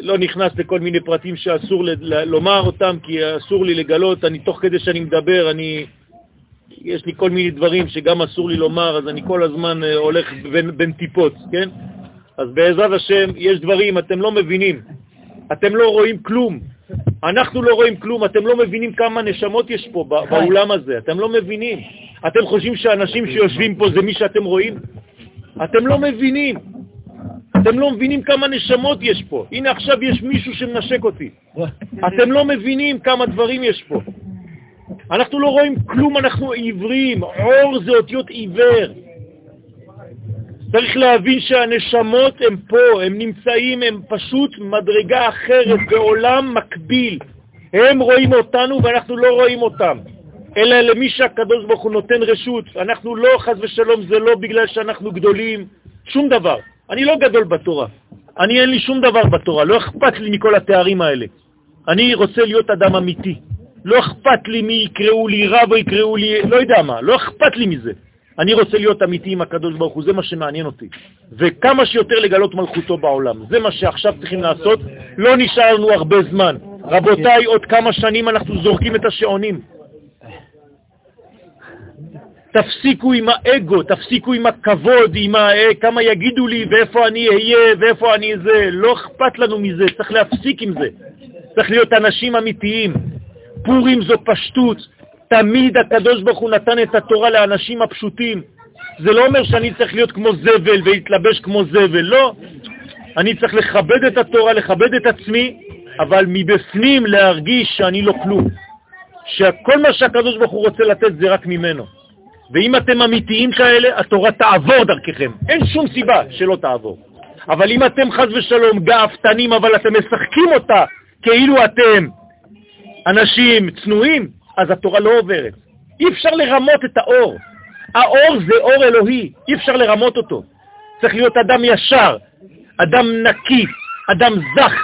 לא נכנס לכל מיני פרטים שאסור לומר אותם, כי אסור לי לגלות, אני תוך כדי שאני מדבר, אני, יש לי כל מיני דברים שגם אסור לי לומר, אז אני כל הזמן אה, הולך בין, בין טיפות, כן? אז בעזרת השם יש דברים, אתם לא מבינים, אתם לא רואים כלום. אנחנו לא רואים כלום, אתם לא מבינים כמה נשמות יש פה באולם הזה, אתם לא מבינים. אתם חושבים שאנשים שיושבים פה זה מי שאתם רואים? אתם לא מבינים. אתם לא מבינים כמה נשמות יש פה. הנה עכשיו יש מישהו שמנשק אותי. אתם לא מבינים כמה דברים יש פה. אנחנו לא רואים כלום, אנחנו עיוורים. אור זה אותיות עיוור. צריך להבין שהנשמות הם פה, הם נמצאים, הם פשוט מדרגה אחרת, בעולם מקביל. הם רואים אותנו ואנחנו לא רואים אותם, אלא למי שהקדוש ברוך הוא נותן רשות. אנחנו לא, חז ושלום, זה לא בגלל שאנחנו גדולים, שום דבר. אני לא גדול בתורה, אני אין לי שום דבר בתורה, לא אכפת לי מכל התארים האלה. אני רוצה להיות אדם אמיתי. לא אכפת לי מי יקראו לי רב או יקראו לי, לא יודע מה, לא אכפת לי מזה. אני רוצה להיות אמיתי עם הקדוש ברוך הוא, זה מה שמעניין אותי. וכמה שיותר לגלות מלכותו בעולם. זה מה שעכשיו צריכים לעשות. לא נשאר לנו הרבה זמן. רבותיי, עוד כמה שנים אנחנו זורקים את השעונים. תפסיקו עם האגו, תפסיקו עם הכבוד, עם ה... אה, כמה יגידו לי ואיפה אני אהיה ואיפה אני זה. לא אכפת לנו מזה, צריך להפסיק עם זה. צריך להיות אנשים אמיתיים. פורים זו פשטות, תמיד הקדוש ברוך הוא נתן את התורה לאנשים הפשוטים. זה לא אומר שאני צריך להיות כמו זבל ולהתלבש כמו זבל, לא. אני צריך לכבד את התורה, לכבד את עצמי, אבל מבפנים להרגיש שאני לא כלום. שכל מה שהקדוש ברוך הוא רוצה לתת זה רק ממנו. ואם אתם אמיתיים כאלה, התורה תעבור דרככם. אין שום סיבה שלא תעבור. אבל אם אתם חז ושלום גאפתנים, אבל אתם משחקים אותה כאילו אתם אנשים צנועים, אז התורה לא עוברת. אי אפשר לרמות את האור. האור זה אור אלוהי, אי אפשר לרמות אותו. צריך להיות אדם ישר, אדם נקי, אדם זך,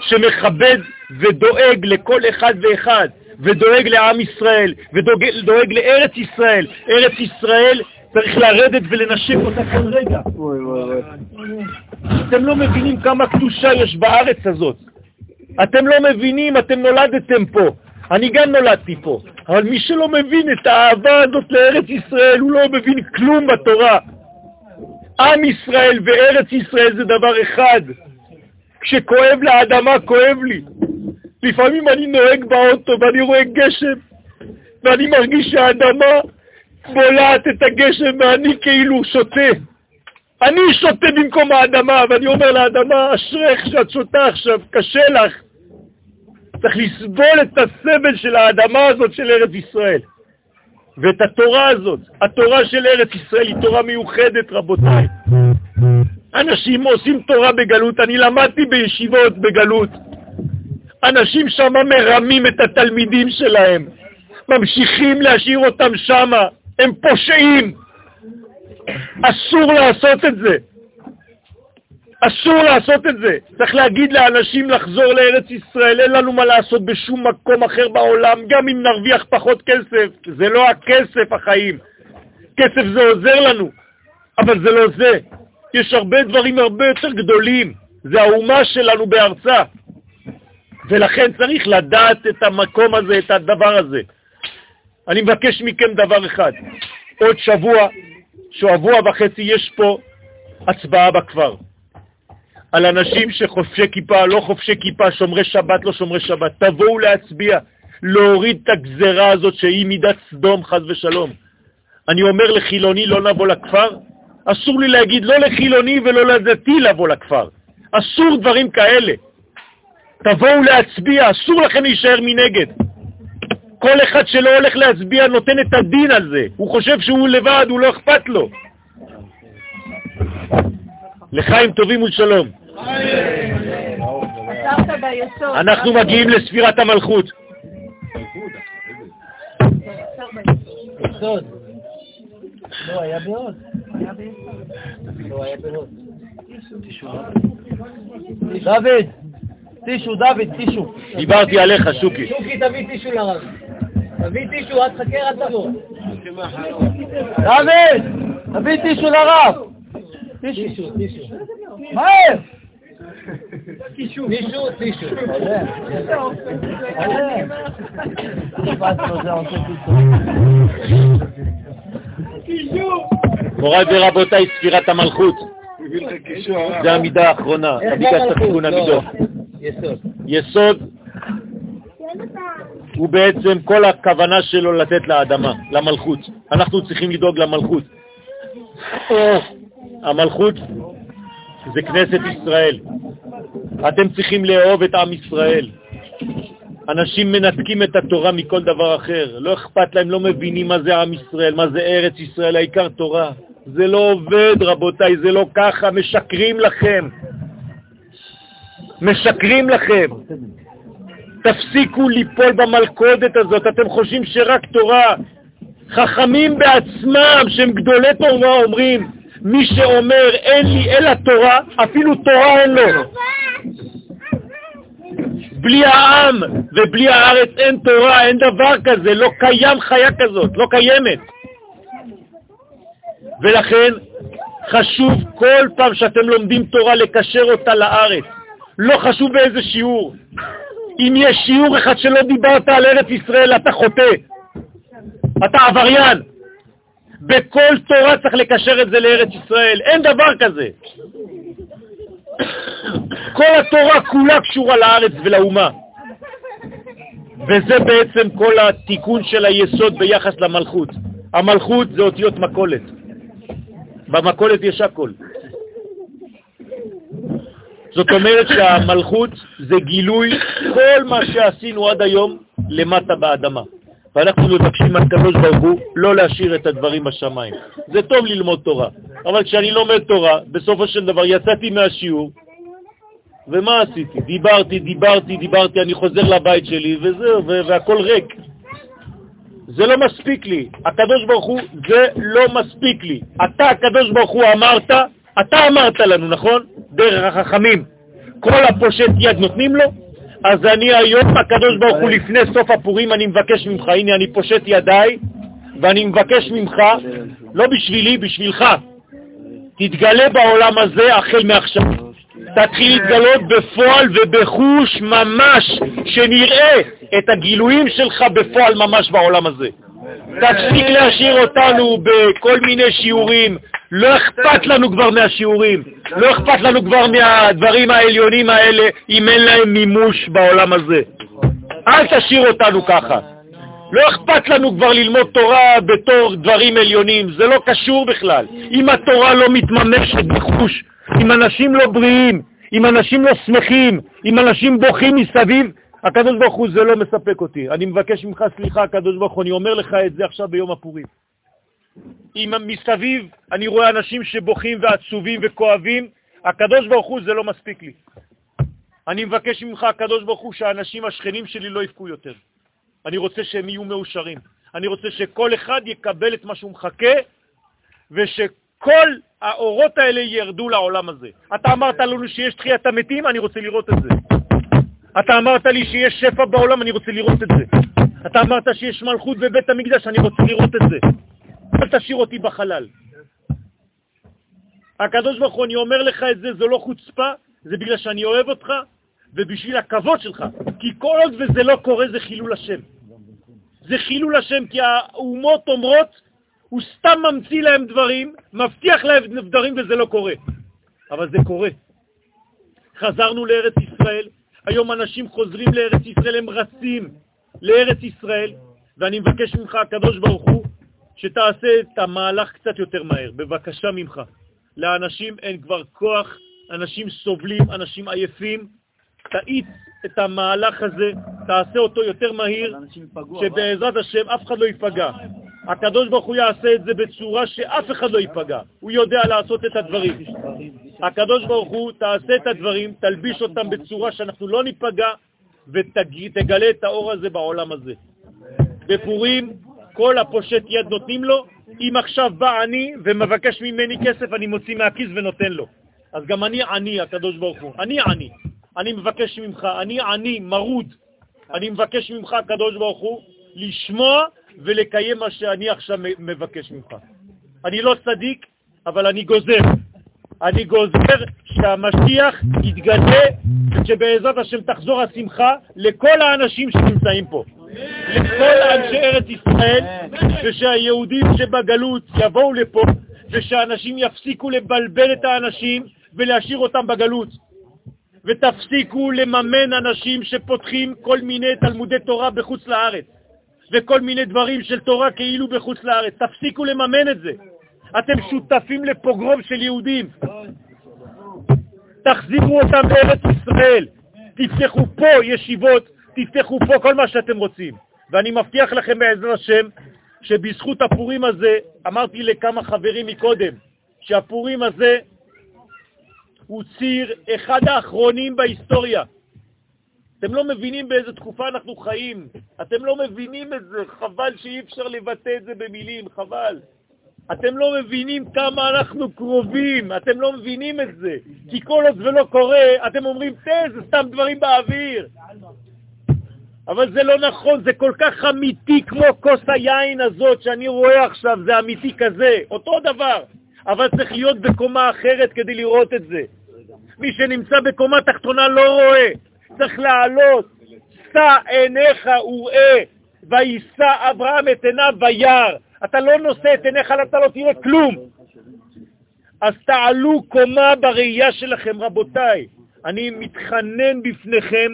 שמכבד ודואג לכל אחד ואחד, ודואג לעם ישראל, ודואג לארץ ישראל. ארץ ישראל צריך לרדת ולנשק אותה כל רגע. אתם לא מבינים כמה קדושה יש בארץ הזאת. אתם לא מבינים, אתם נולדתם פה. אני גם נולדתי פה, אבל מי שלא מבין את האהבה הזאת לארץ ישראל, הוא לא מבין כלום בתורה. עם ישראל וארץ ישראל זה דבר אחד. כשכואב לאדמה, כואב לי. לפעמים אני נוהג באוטו ואני רואה גשם, ואני מרגיש שהאדמה בולעת את הגשם ואני כאילו שותה. אני שותה במקום האדמה, ואני אומר לאדמה, אשריך שאת שותה עכשיו, קשה לך. צריך לסבול את הסבל של האדמה הזאת של ארץ ישראל. ואת התורה הזאת, התורה של ארץ ישראל היא תורה מיוחדת, רבותיי. אנשים עושים תורה בגלות, אני למדתי בישיבות בגלות. אנשים שם מרמים את התלמידים שלהם, ממשיכים להשאיר אותם שם, הם פושעים. אסור לעשות את זה. אסור לעשות את זה. צריך להגיד לאנשים לחזור לארץ ישראל, אין לנו מה לעשות בשום מקום אחר בעולם, גם אם נרוויח פחות כסף. זה לא הכסף החיים. כסף זה עוזר לנו, אבל זה לא זה. יש הרבה דברים הרבה יותר גדולים. זה האומה שלנו בארצה. ולכן צריך לדעת את המקום הזה, את הדבר הזה. אני מבקש מכם דבר אחד. עוד שבוע, שבוע וחצי, יש פה הצבעה בכפר. על אנשים שחופשי כיפה, לא חופשי כיפה, שומרי שבת, לא שומרי שבת. תבואו להצביע, להוריד את הגזרה הזאת שהיא מידת סדום, חז ושלום. אני אומר לחילוני לא לבוא לכפר, אסור לי להגיד לא לחילוני ולא לדתי לבוא לכפר. אסור דברים כאלה. תבואו להצביע, אסור לכם להישאר מנגד. כל אחד שלא הולך להצביע נותן את הדין על זה. הוא חושב שהוא לבד, הוא לא אכפת לו. לחיים טובים ולשלום. אנחנו מגיעים לספירת המלכות. לא, היה בהוד. דוד, טישו, דוד, טישו. דיברתי עליך, שוקי. שוקי, תביא טישו לרב. תביא טישו, אל תחכה, אל תבוא. דוד, תביא טישו לרב. טישו, טישו. מהר! טישו, טישו. מוריי ורבותיי, ספירת המלכות. זה המידה האחרונה, אתה ביקשת תיקון המידות. יסוד הוא בעצם כל הכוונה שלו לתת לאדמה, למלכות. אנחנו צריכים לדאוג למלכות. המלכות זה כנסת ישראל. אתם צריכים לאהוב את עם ישראל. אנשים מנתקים את התורה מכל דבר אחר. לא אכפת להם, לא מבינים מה זה עם ישראל, מה זה ארץ ישראל, העיקר תורה. זה לא עובד, רבותיי, זה לא ככה, משקרים לכם. משקרים לכם. תפסיקו ליפול במלכודת הזאת, אתם חושבים שרק תורה. חכמים בעצמם, שהם גדולי תורה, אומרים, מי שאומר אין לי אלא תורה, אפילו תורה אין לו. בלי העם ובלי הארץ אין תורה, אין דבר כזה, לא קיים חיה כזאת, לא קיימת. ולכן חשוב כל פעם שאתם לומדים תורה לקשר אותה לארץ. לא חשוב באיזה שיעור. אם יש שיעור אחד שלא דיברת על ארץ ישראל, אתה חוטא. אתה עבריין. בכל תורה צריך לקשר את זה לארץ ישראל. אין דבר כזה. כל התורה כולה קשורה לארץ ולאומה. וזה בעצם כל התיקון של היסוד ביחס למלכות. המלכות זה אותיות מקולת. במקולת יש הכל. זאת אומרת שהמלכות זה גילוי כל מה שעשינו עד היום למטה באדמה. ואנחנו מבקשים מהקדוש ברוך הוא לא להשאיר את הדברים בשמיים. זה טוב ללמוד תורה, אבל כשאני לומד תורה, בסופו של דבר יצאתי מהשיעור, ומה עשיתי? דיברתי, דיברתי, דיברתי, אני חוזר לבית שלי, וזהו, והכל ריק. זה לא מספיק לי. הקדוש ברוך הוא, זה לא מספיק לי. אתה, הקדוש ברוך הוא, אמרת, אתה אמרת לנו, נכון? דרך החכמים. כל הפושט יד נותנים לו? אז אני היום, הקדוש ברוך הוא, לפני סוף הפורים, אני מבקש ממך, הנה אני פושט ידיי, ואני מבקש ממך, לא בשבילי, בשבילך, תתגלה בעולם הזה החל מעכשיו. תתחיל להתגלות בפועל ובחוש ממש, שנראה את הגילויים שלך בפועל ממש בעולם הזה. תפסיק להשאיר אותנו בכל מיני שיעורים, לא אכפת לנו כבר מהשיעורים, לא אכפת לנו כבר מהדברים העליונים האלה אם אין להם מימוש בעולם הזה. אל תשאיר אותנו ככה. לא אכפת לנו כבר ללמוד תורה בתור דברים עליונים, זה לא קשור בכלל. אם התורה לא מתממשת בחוש, אם אנשים לא בריאים, אם אנשים לא שמחים, אם אנשים בוכים מסביב, הקדוש ברוך הוא זה לא מספק אותי. אני מבקש ממך סליחה, הקדוש ברוך הוא, אני אומר לך את זה עכשיו ביום הפורים. אם מסביב אני רואה אנשים שבוכים ועצובים וכואבים, הקדוש ברוך הוא זה לא מספיק לי. אני מבקש ממך, הקדוש ברוך הוא, שהאנשים השכנים שלי לא יבכו יותר. אני רוצה שהם יהיו מאושרים. אני רוצה שכל אחד יקבל את מה שהוא מחכה, ושכל האורות האלה ירדו לעולם הזה. אתה אמרת לנו שיש תחיית המתים, אני רוצה לראות את זה. אתה אמרת לי שיש שפע בעולם, אני רוצה לראות את זה. אתה אמרת שיש מלכות בבית המקדש, אני רוצה לראות את זה. אל תשאיר אותי בחלל. הקדוש ברוך הוא, אני אומר לך את זה, זו לא חוצפה, זה בגלל שאני אוהב אותך ובשביל הכבוד שלך. כי כל עוד וזה לא קורה, זה חילול השם. זה חילול השם, כי האומות אומרות, הוא סתם ממציא להם דברים, מבטיח להם דברים וזה לא קורה. אבל זה קורה. חזרנו לארץ ישראל, היום אנשים חוזרים לארץ ישראל, הם רצים לארץ ישראל, ואני מבקש ממך, הקדוש ברוך הוא, שתעשה את המהלך קצת יותר מהר, בבקשה ממך. לאנשים אין כבר כוח, אנשים סובלים, אנשים עייפים. תאיץ את המהלך הזה, תעשה אותו יותר מהיר, שבעזרת השם אף אחד לא ייפגע. הקדוש ברוך הוא יעשה את זה בצורה שאף אחד לא ייפגע. הוא יודע לעשות את הדברים. הקדוש ברוך הוא תעשה את הדברים, תלביש אותם בצורה שאנחנו לא ניפגע, ותגלה את האור הזה בעולם הזה. בפורים כל הפושט יד נותנים לו, אם עכשיו בא אני ומבקש ממני כסף, אני מוציא מהכיס ונותן לו. אז גם אני עני, הקדוש ברוך הוא. אני עני. אני מבקש ממך, אני עני, מרוד. אני מבקש ממך, הקדוש ברוך הוא, לשמוע ולקיים מה שאני עכשיו מבקש ממך. אני לא צדיק, אבל אני גוזר. אני גוזר שהמשיח יתגלה, שבעזרת השם תחזור השמחה לכל האנשים שנמצאים פה. לכל אנשי ארץ ישראל, ושהיהודים שבגלות יבואו לפה, ושאנשים יפסיקו לבלבל את האנשים ולהשאיר אותם בגלות. ותפסיקו לממן אנשים שפותחים כל מיני תלמודי תורה בחוץ לארץ, וכל מיני דברים של תורה כאילו בחוץ לארץ. תפסיקו לממן את זה. אתם שותפים לפוגרום של יהודים. תחזירו אותם לארץ ישראל. תפתחו פה ישיבות תפתחו פה כל מה שאתם רוצים. ואני מבטיח לכם בעזר השם שבזכות הפורים הזה, אמרתי לכמה חברים מקודם, שהפורים הזה הוא ציר אחד האחרונים בהיסטוריה. אתם לא מבינים באיזה תקופה אנחנו חיים. אתם לא מבינים את זה, חבל שאי אפשר לבטא את זה במילים, חבל. אתם לא מבינים כמה אנחנו קרובים, אתם לא מבינים את זה. כי כל עוד זה לא קורה, אתם אומרים, תה, זה סתם דברים באוויר. אבל זה לא נכון, זה כל כך אמיתי כמו כוס היין הזאת שאני רואה עכשיו, זה אמיתי כזה, אותו דבר, אבל צריך להיות בקומה אחרת כדי לראות את זה. מי שנמצא בקומה תחתונה לא רואה, צריך לעלות. שא עיניך וראה, ויישא אברהם את עיניו וירא. אתה לא נושא את עיניך, אתה לא תראה כלום. אז תעלו קומה בראייה שלכם, רבותיי. אני מתחנן בפניכם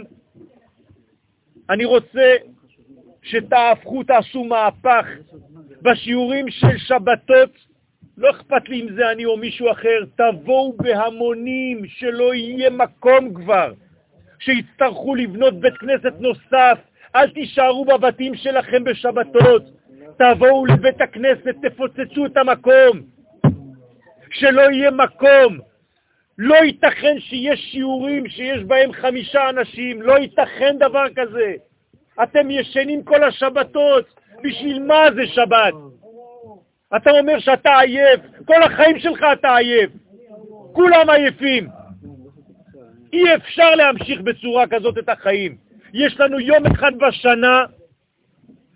אני רוצה שתהפכו, תעשו מהפך בשיעורים של שבתות. לא אכפת לי אם זה אני או מישהו אחר, תבואו בהמונים, שלא יהיה מקום כבר, שיצטרכו לבנות בית כנסת נוסף, אל תישארו בבתים שלכם בשבתות, תבואו לבית הכנסת, תפוצצו את המקום, שלא יהיה מקום. לא ייתכן שיש שיעורים שיש בהם חמישה אנשים, לא ייתכן דבר כזה. אתם ישנים כל השבתות, בשביל מה זה שבת? אתה אומר שאתה עייף, כל החיים שלך אתה עייף, כולם עייפים. אי אפשר להמשיך בצורה כזאת את החיים. יש לנו יום אחד בשנה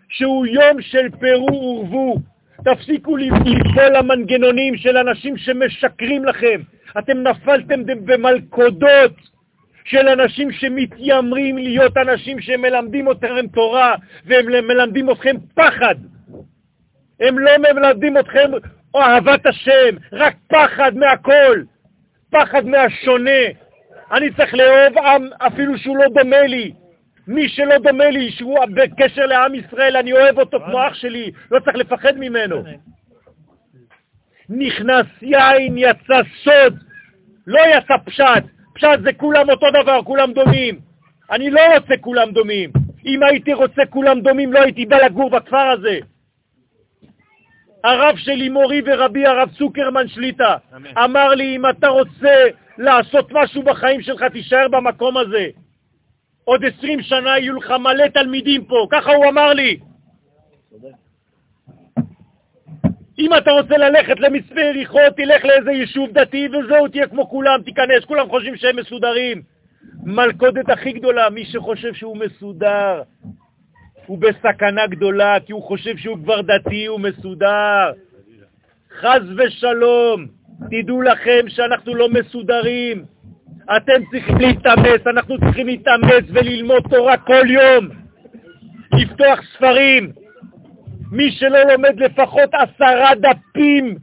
שהוא יום של פירור ורבו. תפסיקו ליפול למנגנונים של אנשים שמשקרים לכם. אתם נפלתם במלכודות של אנשים שמתיימרים להיות אנשים שמלמדים אתכם תורה והם מלמדים אתכם פחד. הם לא מלמדים אתכם אהבת השם, רק פחד מהכל, פחד מהשונה. אני צריך לאהוב עם אפילו שהוא לא דומה לי. מי שלא דומה לי, שהוא בקשר לעם ישראל, אני אוהב אותו כמו אח שלי, לא צריך לפחד ממנו. נכנס יין, יצא סוד, לא יצא פשט. פשט זה כולם אותו דבר, כולם דומים. אני לא רוצה כולם דומים. אם הייתי רוצה כולם דומים, לא הייתי בא לגור בכפר הזה. הרב שלי, מורי ורבי, הרב צוקרמן שליטה, אמר לי, אם אתה רוצה לעשות משהו בחיים שלך, תישאר במקום הזה. עוד עשרים שנה יהיו לך מלא תלמידים פה, ככה הוא אמר לי. אם אתה רוצה ללכת למצפה יריחו, תלך לאיזה יישוב דתי וזהו, תהיה כמו כולם, תיכנס, כולם חושבים שהם מסודרים. מלכודת הכי גדולה, מי שחושב שהוא מסודר, הוא בסכנה גדולה, כי הוא חושב שהוא כבר דתי, הוא מסודר. חז ושלום, תדעו לכם שאנחנו לא מסודרים. אתם צריכים להתאמץ, אנחנו צריכים להתאמץ וללמוד תורה כל יום, לפתוח ספרים. מי שלא לומד לפחות עשרה דפים,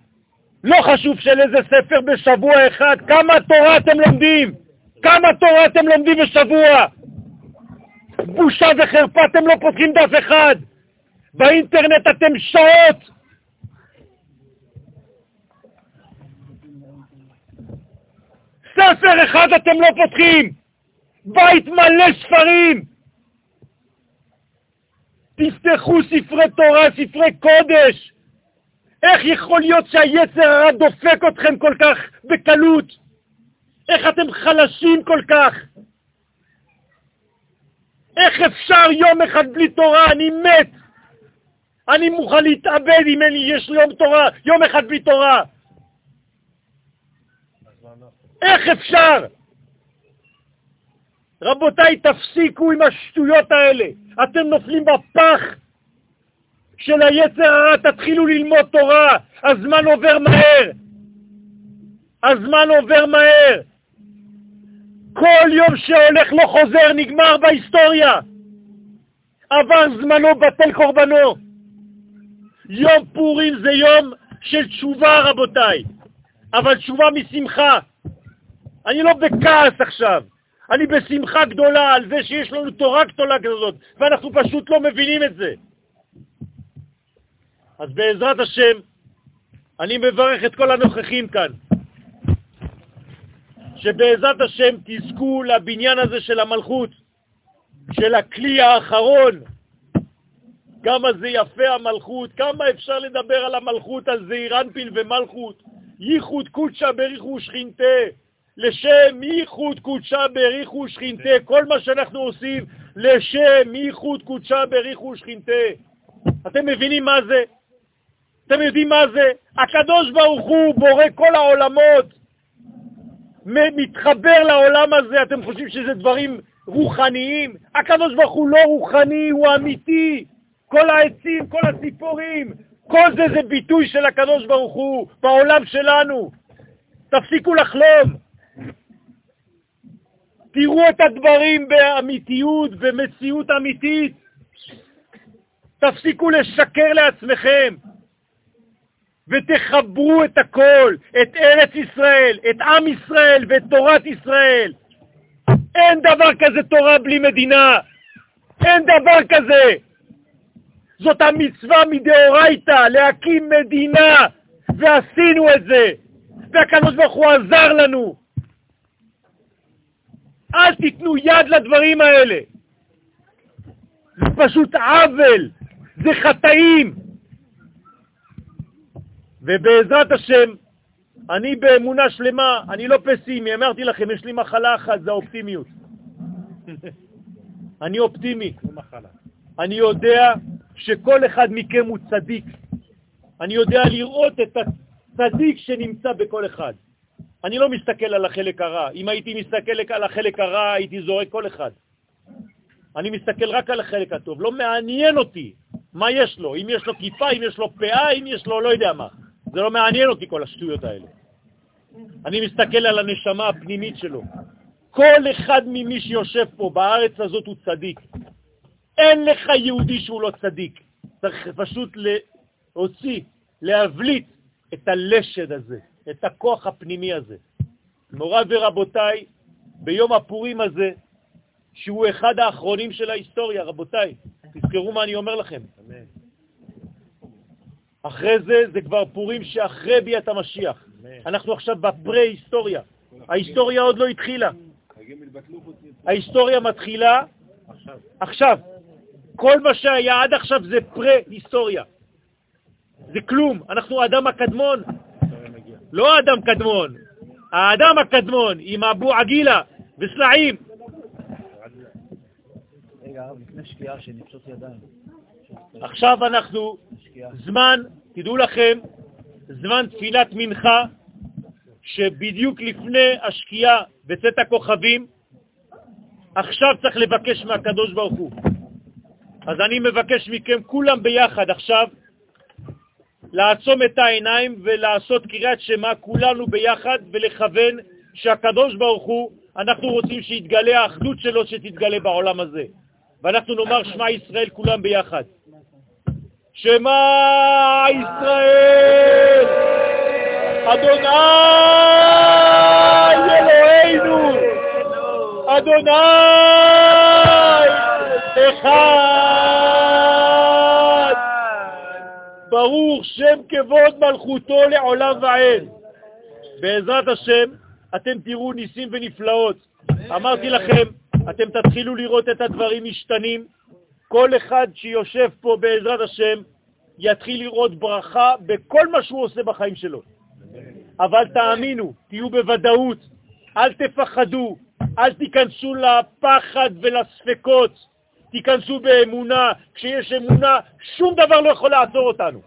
לא חשוב של איזה ספר בשבוע אחד, כמה תורה אתם לומדים? כמה תורה אתם לומדים בשבוע? בושה וחרפה, אתם לא פותחים דף אחד. באינטרנט אתם שעות. ספר אחד אתם לא פותחים. בית מלא ספרים. תפתחו ספרי תורה, ספרי קודש. איך יכול להיות שהיצר הרע דופק אתכם כל כך בקלות? איך אתם חלשים כל כך? איך אפשר יום אחד בלי תורה? אני מת. אני מוכן להתאבד אם אין לי, יש לי יום תורה, יום אחד בלי תורה. איך אפשר? רבותיי, תפסיקו עם השטויות האלה. אתם נופלים בפח של היצר הרע, תתחילו ללמוד תורה. הזמן עובר מהר. הזמן עובר מהר. כל יום שהולך לא חוזר, נגמר בהיסטוריה. עבר זמנו, בטל קורבנו. יום פורים זה יום של תשובה, רבותיי, אבל תשובה משמחה. אני לא בכעס עכשיו, אני בשמחה גדולה על זה שיש לנו תורה גדולה כזאת, ואנחנו פשוט לא מבינים את זה. אז בעזרת השם, אני מברך את כל הנוכחים כאן, שבעזרת השם תזכו לבניין הזה של המלכות, של הכלי האחרון. כמה זה יפה המלכות, כמה אפשר לדבר על המלכות, על זעיר אנפיל ומלכות. ייחוד קודשא בריחו שכינתה, לשם ייחוד קודשא בריחו שכינתה. כל מה שאנחנו עושים, לשם ייחוד קודשא בריחו שכינתה. אתם מבינים מה זה? אתם יודעים מה זה? הקדוש ברוך הוא בורא כל העולמות, מתחבר לעולם הזה, אתם חושבים שזה דברים רוחניים? הקדוש ברוך הוא לא רוחני, הוא אמיתי. כל העצים, כל הציפורים, כל זה זה ביטוי של הקדוש ברוך הוא בעולם שלנו. תפסיקו לחלום. תראו את הדברים באמיתיות, במציאות אמיתית. תפסיקו לשקר לעצמכם. ותחברו את הכל, את ארץ ישראל, את עם ישראל ואת תורת ישראל. אין דבר כזה תורה בלי מדינה. אין דבר כזה. זאת המצווה מדאורייתא, להקים מדינה, ועשינו את זה, והקדוש ברוך הוא עזר לנו. אל תיתנו יד לדברים האלה. זה פשוט עוול, זה חטאים. ובעזרת השם, אני באמונה שלמה, אני לא פסימי, אמרתי לכם, יש לי מחלה אחת, זה האופטימיות. אני אופטימי. אני יודע שכל אחד מכם הוא צדיק. אני יודע לראות את הצדיק שנמצא בכל אחד. אני לא מסתכל על החלק הרע. אם הייתי מסתכל על החלק הרע, הייתי זורק כל אחד. אני מסתכל רק על החלק הטוב. לא מעניין אותי מה יש לו, אם יש לו כיפה, אם יש לו פאה, אם יש לו לא יודע מה. זה לא מעניין אותי כל השטויות האלה. אני מסתכל על הנשמה הפנימית שלו. כל אחד ממי שיושב פה בארץ הזאת הוא צדיק. אין לך יהודי שהוא לא צדיק. צריך פשוט להוציא, להבליט את הלשד הזה, את הכוח הפנימי הזה. מורה ורבותיי, ביום הפורים הזה, שהוא אחד האחרונים של ההיסטוריה, רבותיי, תזכרו מה אני אומר לכם. אחרי זה, זה כבר פורים שאחרי ביאת המשיח. אנחנו עכשיו בפרה-היסטוריה. ההיסטוריה עוד לא התחילה. ההיסטוריה מתחילה עכשיו. כל מה שהיה עד עכשיו זה פרה-היסטוריה. זה כלום. אנחנו האדם הקדמון. לא האדם קדמון, האדם הקדמון עם אבו עגילה וסלעים. עכשיו אנחנו, זמן, תדעו לכם, זמן תפילת מנחה, שבדיוק לפני השקיעה בצאת הכוכבים, עכשיו צריך לבקש מהקדוש ברוך הוא. אז אני מבקש מכם כולם ביחד עכשיו לעצום את העיניים ולעשות קריאת שמה כולנו ביחד ולכוון שהקדוש ברוך הוא, אנחנו רוצים שיתגלה האחדות שלו שתתגלה בעולם הזה. ואנחנו נאמר שמע ישראל כולם ביחד. שמע ישראל, אדוני אלוהינו, אדוני אחד, ברוך שם כבוד מלכותו לעולם ועד. בעזרת השם, אתם תראו ניסים ונפלאות. אמרתי לכם, אתם תתחילו לראות את הדברים משתנים. כל אחד שיושב פה בעזרת השם יתחיל לראות ברכה בכל מה שהוא עושה בחיים שלו. אבל תאמינו, תהיו בוודאות, אל תפחדו, אל תיכנסו לפחד ולספקות, תיכנסו באמונה. כשיש אמונה, שום דבר לא יכול לעצור אותנו.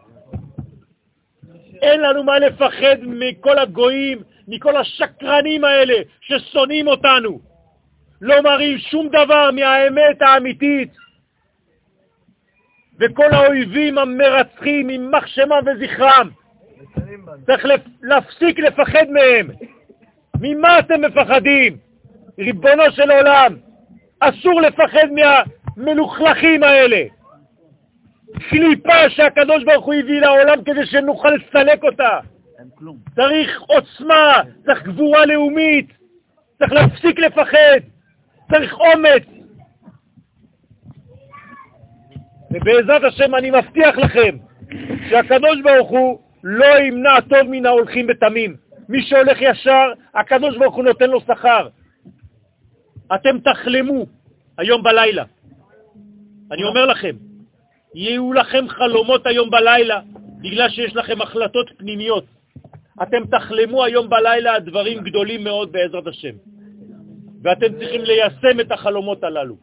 אין לנו מה לפחד מכל הגויים, מכל השקרנים האלה ששונאים אותנו. לא מראים שום דבר מהאמת האמיתית. וכל האויבים המרצחים, יימח שמם וזכרם, צריך להפסיק לפחד מהם. ממה אתם מפחדים? ריבונו של עולם, אסור לפחד מהמלוכלכים האלה. קליפה שהקדוש ברוך הוא הביא לעולם כדי שנוכל לסלק אותה. צריך עוצמה, צריך גבורה לאומית, צריך להפסיק לפחד, צריך אומץ. ובעזרת השם אני מבטיח לכם שהקדוש ברוך הוא לא ימנע טוב מן ההולכים בתמים. מי שהולך ישר, הקדוש ברוך הוא נותן לו שכר. אתם תחלמו היום בלילה. אני אומר לכם, יהיו לכם חלומות היום בלילה, בגלל שיש לכם החלטות פנימיות. אתם תחלמו היום בלילה דברים גדולים מאוד בעזרת השם, ואתם צריכים ליישם את החלומות הללו.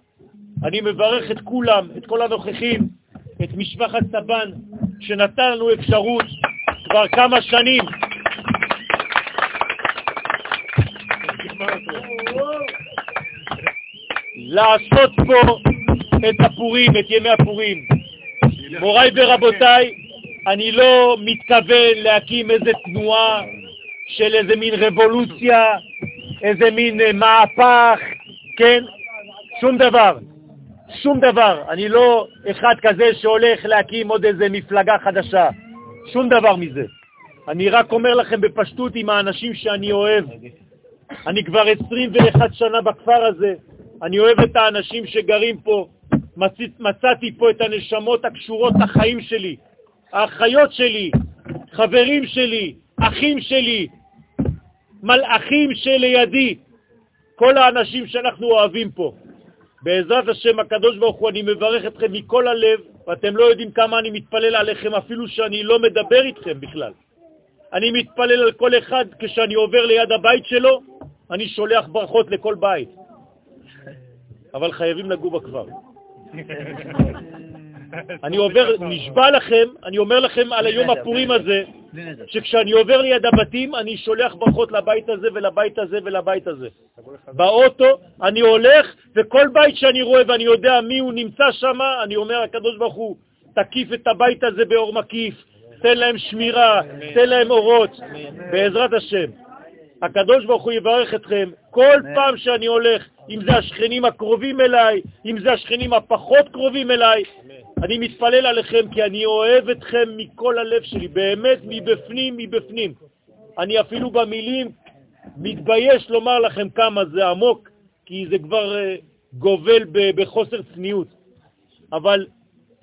אני מברך את כולם, את כל הנוכחים, את משפחת סבן, שנתן לנו אפשרות כבר כמה שנים לעשות פה את הפורים, את ימי הפורים. מוריי ורבותיי, אני לא מתכוון להקים איזה תנועה של איזה מין רבולוציה, איזה מין אה, מהפך, כן? שום דבר. שום דבר. אני לא אחד כזה שהולך להקים עוד איזה מפלגה חדשה. שום דבר מזה. אני רק אומר לכם בפשטות עם האנשים שאני אוהב. אני כבר 21 שנה בכפר הזה, אני אוהב את האנשים שגרים פה, מצ- מצאתי פה את הנשמות הקשורות לחיים שלי, האחיות שלי, חברים שלי, אחים שלי, מלאכים שלידי, כל האנשים שאנחנו אוהבים פה. בעזרת השם הקדוש ברוך הוא, אני מברך אתכם מכל הלב, ואתם לא יודעים כמה אני מתפלל עליכם אפילו שאני לא מדבר איתכם בכלל. אני מתפלל על כל אחד כשאני עובר ליד הבית שלו, אני שולח ברכות לכל בית. אבל חייבים לגור בכפר. אני עובר, נשבע לכם, אני אומר לכם על היום הפורים הזה, שכשאני עובר ליד הבתים, אני שולח ברכות לבית הזה ולבית הזה ולבית הזה. באוטו אני הולך, וכל בית שאני רואה ואני יודע מי הוא נמצא שם, אני אומר, הקדוש ברוך הוא, תקיף את הבית הזה באור מקיף, תן להם שמירה, תן להם אורות, בעזרת השם. הקדוש ברוך הוא יברך אתכם. כל פעם שאני הולך, אם זה השכנים הקרובים אליי, אם זה השכנים הפחות קרובים אליי. אני מתפלל עליכם כי אני אוהב אתכם מכל הלב שלי, באמת מבפנים, מבפנים. אני אפילו במילים מתבייש לומר לכם כמה זה עמוק, כי זה כבר uh, גובל בחוסר צניעות. אבל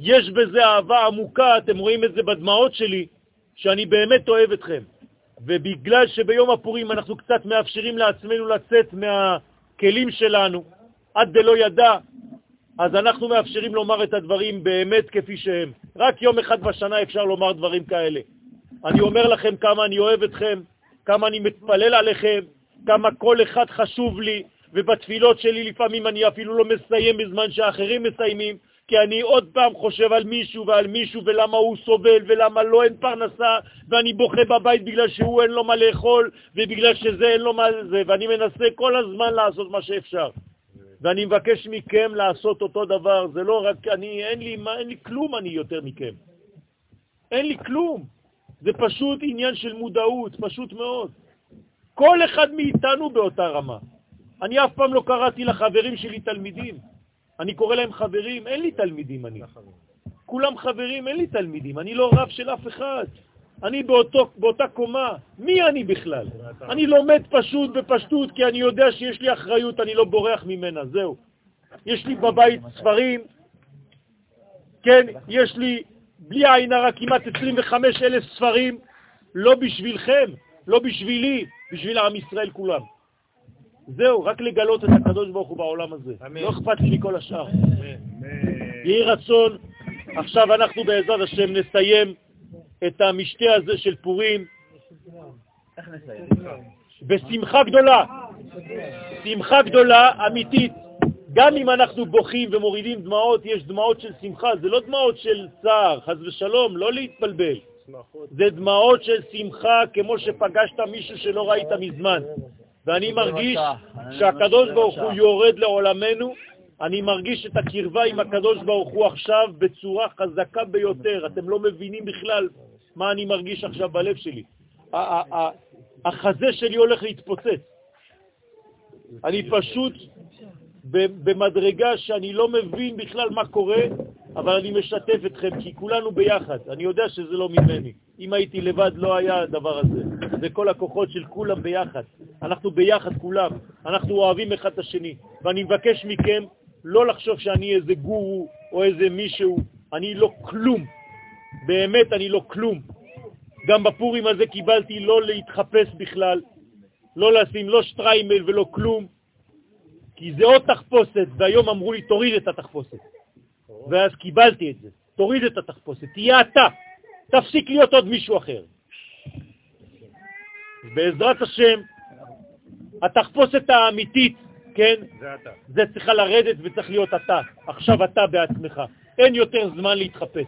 יש בזה אהבה עמוקה, אתם רואים את זה בדמעות שלי, שאני באמת אוהב אתכם. ובגלל שביום הפורים אנחנו קצת מאפשרים לעצמנו לצאת מהכלים שלנו, עד דלא ידע, אז אנחנו מאפשרים לומר את הדברים באמת כפי שהם. רק יום אחד בשנה אפשר לומר דברים כאלה. אני אומר לכם כמה אני אוהב אתכם, כמה אני מתפלל עליכם, כמה כל אחד חשוב לי, ובתפילות שלי לפעמים אני אפילו לא מסיים בזמן שאחרים מסיימים, כי אני עוד פעם חושב על מישהו ועל מישהו ולמה הוא סובל ולמה לא אין פרנסה ואני בוכה בבית בגלל שהוא אין לו מה לאכול ובגלל שזה אין לו מה זה ואני מנסה כל הזמן לעשות מה שאפשר. ואני מבקש מכם לעשות אותו דבר, זה לא רק אני, אין לי, מה, אין לי כלום אני יותר מכם. אין לי כלום. זה פשוט עניין של מודעות, פשוט מאוד. כל אחד מאיתנו באותה רמה. אני אף פעם לא קראתי לחברים שלי תלמידים. אני קורא להם חברים, אין לי תלמידים אני. כולם חברים, אין לי תלמידים, אני לא רב של אף אחד. אני באותו, באותה קומה, מי אני בכלל? אני לומד פשוט בפשטות כי אני יודע שיש לי אחריות, אני לא בורח ממנה, זהו. יש לי בבית ספרים, כן, יש לי, בלי עין הרע, כמעט 25 אלף ספרים, לא בשבילכם, לא בשבילי, בשביל עם ישראל כולם. זהו, רק לגלות את הקדוש ברוך הוא בעולם הזה. אמן. לא אכפת לי מכל השאר. יהי רצון, עכשיו אנחנו בעזרת השם נסיים את המשתה הזה של פורים בשמחה גדולה, שמחה גדולה אמיתית. גם אם אנחנו בוכים ומורידים דמעות, יש דמעות של שמחה, זה לא דמעות של צער, חז ושלום, לא להתבלבל. זה דמעות של שמחה כמו שפגשת מישהו שלא ראית מזמן. ואני מרגיש שהקדוש ברוך הוא יורד לעולמנו, אני מרגיש את הקרבה עם הקדוש ברוך הוא עכשיו בצורה חזקה ביותר. אתם לא מבינים בכלל מה אני מרגיש עכשיו בלב שלי. החזה שלי הולך להתפוצץ. אני פשוט במדרגה שאני לא מבין בכלל מה קורה, אבל אני משתף אתכם, כי כולנו ביחד. אני יודע שזה לא ממני. אם הייתי לבד לא היה הדבר הזה. זה כל הכוחות של כולם ביחד. אנחנו ביחד כולם. אנחנו אוהבים אחד את השני. ואני מבקש מכם לא לחשוב שאני איזה גורו או איזה מישהו. אני לא כלום. באמת אני לא כלום. גם בפורים הזה קיבלתי לא להתחפש בכלל, לא לשים לא שטריימל ולא כלום, כי זה עוד תחפושת, והיום אמרו לי, תוריד את התחפושת. ואז קיבלתי את זה. תוריד את התחפושת, תהיה אתה, תפסיק להיות עוד מישהו אחר. בעזרת השם, התחפושת האמיתית, כן, זה אתה. זה צריכה לרדת וצריך להיות אתה. עכשיו אתה בעצמך. אין יותר זמן להתחפש.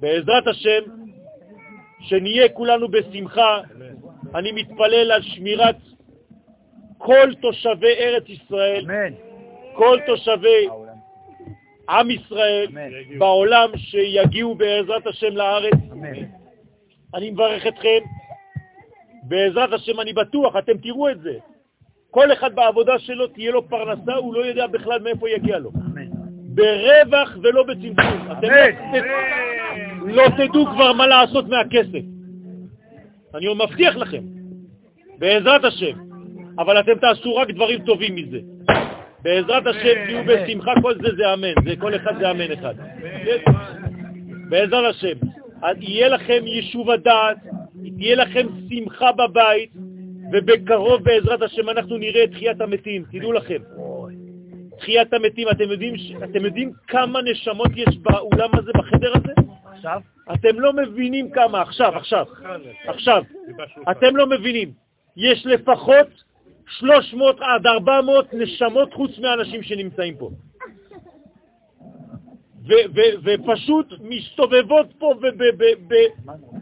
בעזרת השם, שנהיה כולנו בשמחה, אני מתפלל על שמירת כל תושבי ארץ ישראל, אמן. כל תושבי עם ישראל אמן. בעולם שיגיעו בעזרת השם לארץ. אמן. אני מברך אתכם. בעזרת השם אני בטוח, אתם תראו את זה. כל אחד בעבודה שלו תהיה לו פרנסה, הוא לא יודע בכלל מאיפה יגיע לו. ברווח ולא בצמצום. אתם לא. לא תדעו כבר מה לעשות מהכסף. אני מבטיח לכם, בעזרת השם. אבל אתם תעשו רק דברים טובים מזה. בעזרת השם תהיו בשמחה, כל זה זה אמן, זה כל אחד זה אמן אחד. בעזרת השם. יהיה לכם יישוב הדעת, תהיה לכם שמחה בבית, ובקרוב בעזרת השם אנחנו נראה את תחיית המתים, תדעו לכם. תחיית המתים, אתם יודעים, אתם יודעים כמה נשמות יש באולם הזה, בחדר הזה? עכשיו? אתם לא מבינים כמה, עכשיו, עכשיו, עכשיו. אתם לא מבינים. יש לפחות 300 עד 400 נשמות חוץ מהאנשים שנמצאים פה. ופשוט מסתובבות פה,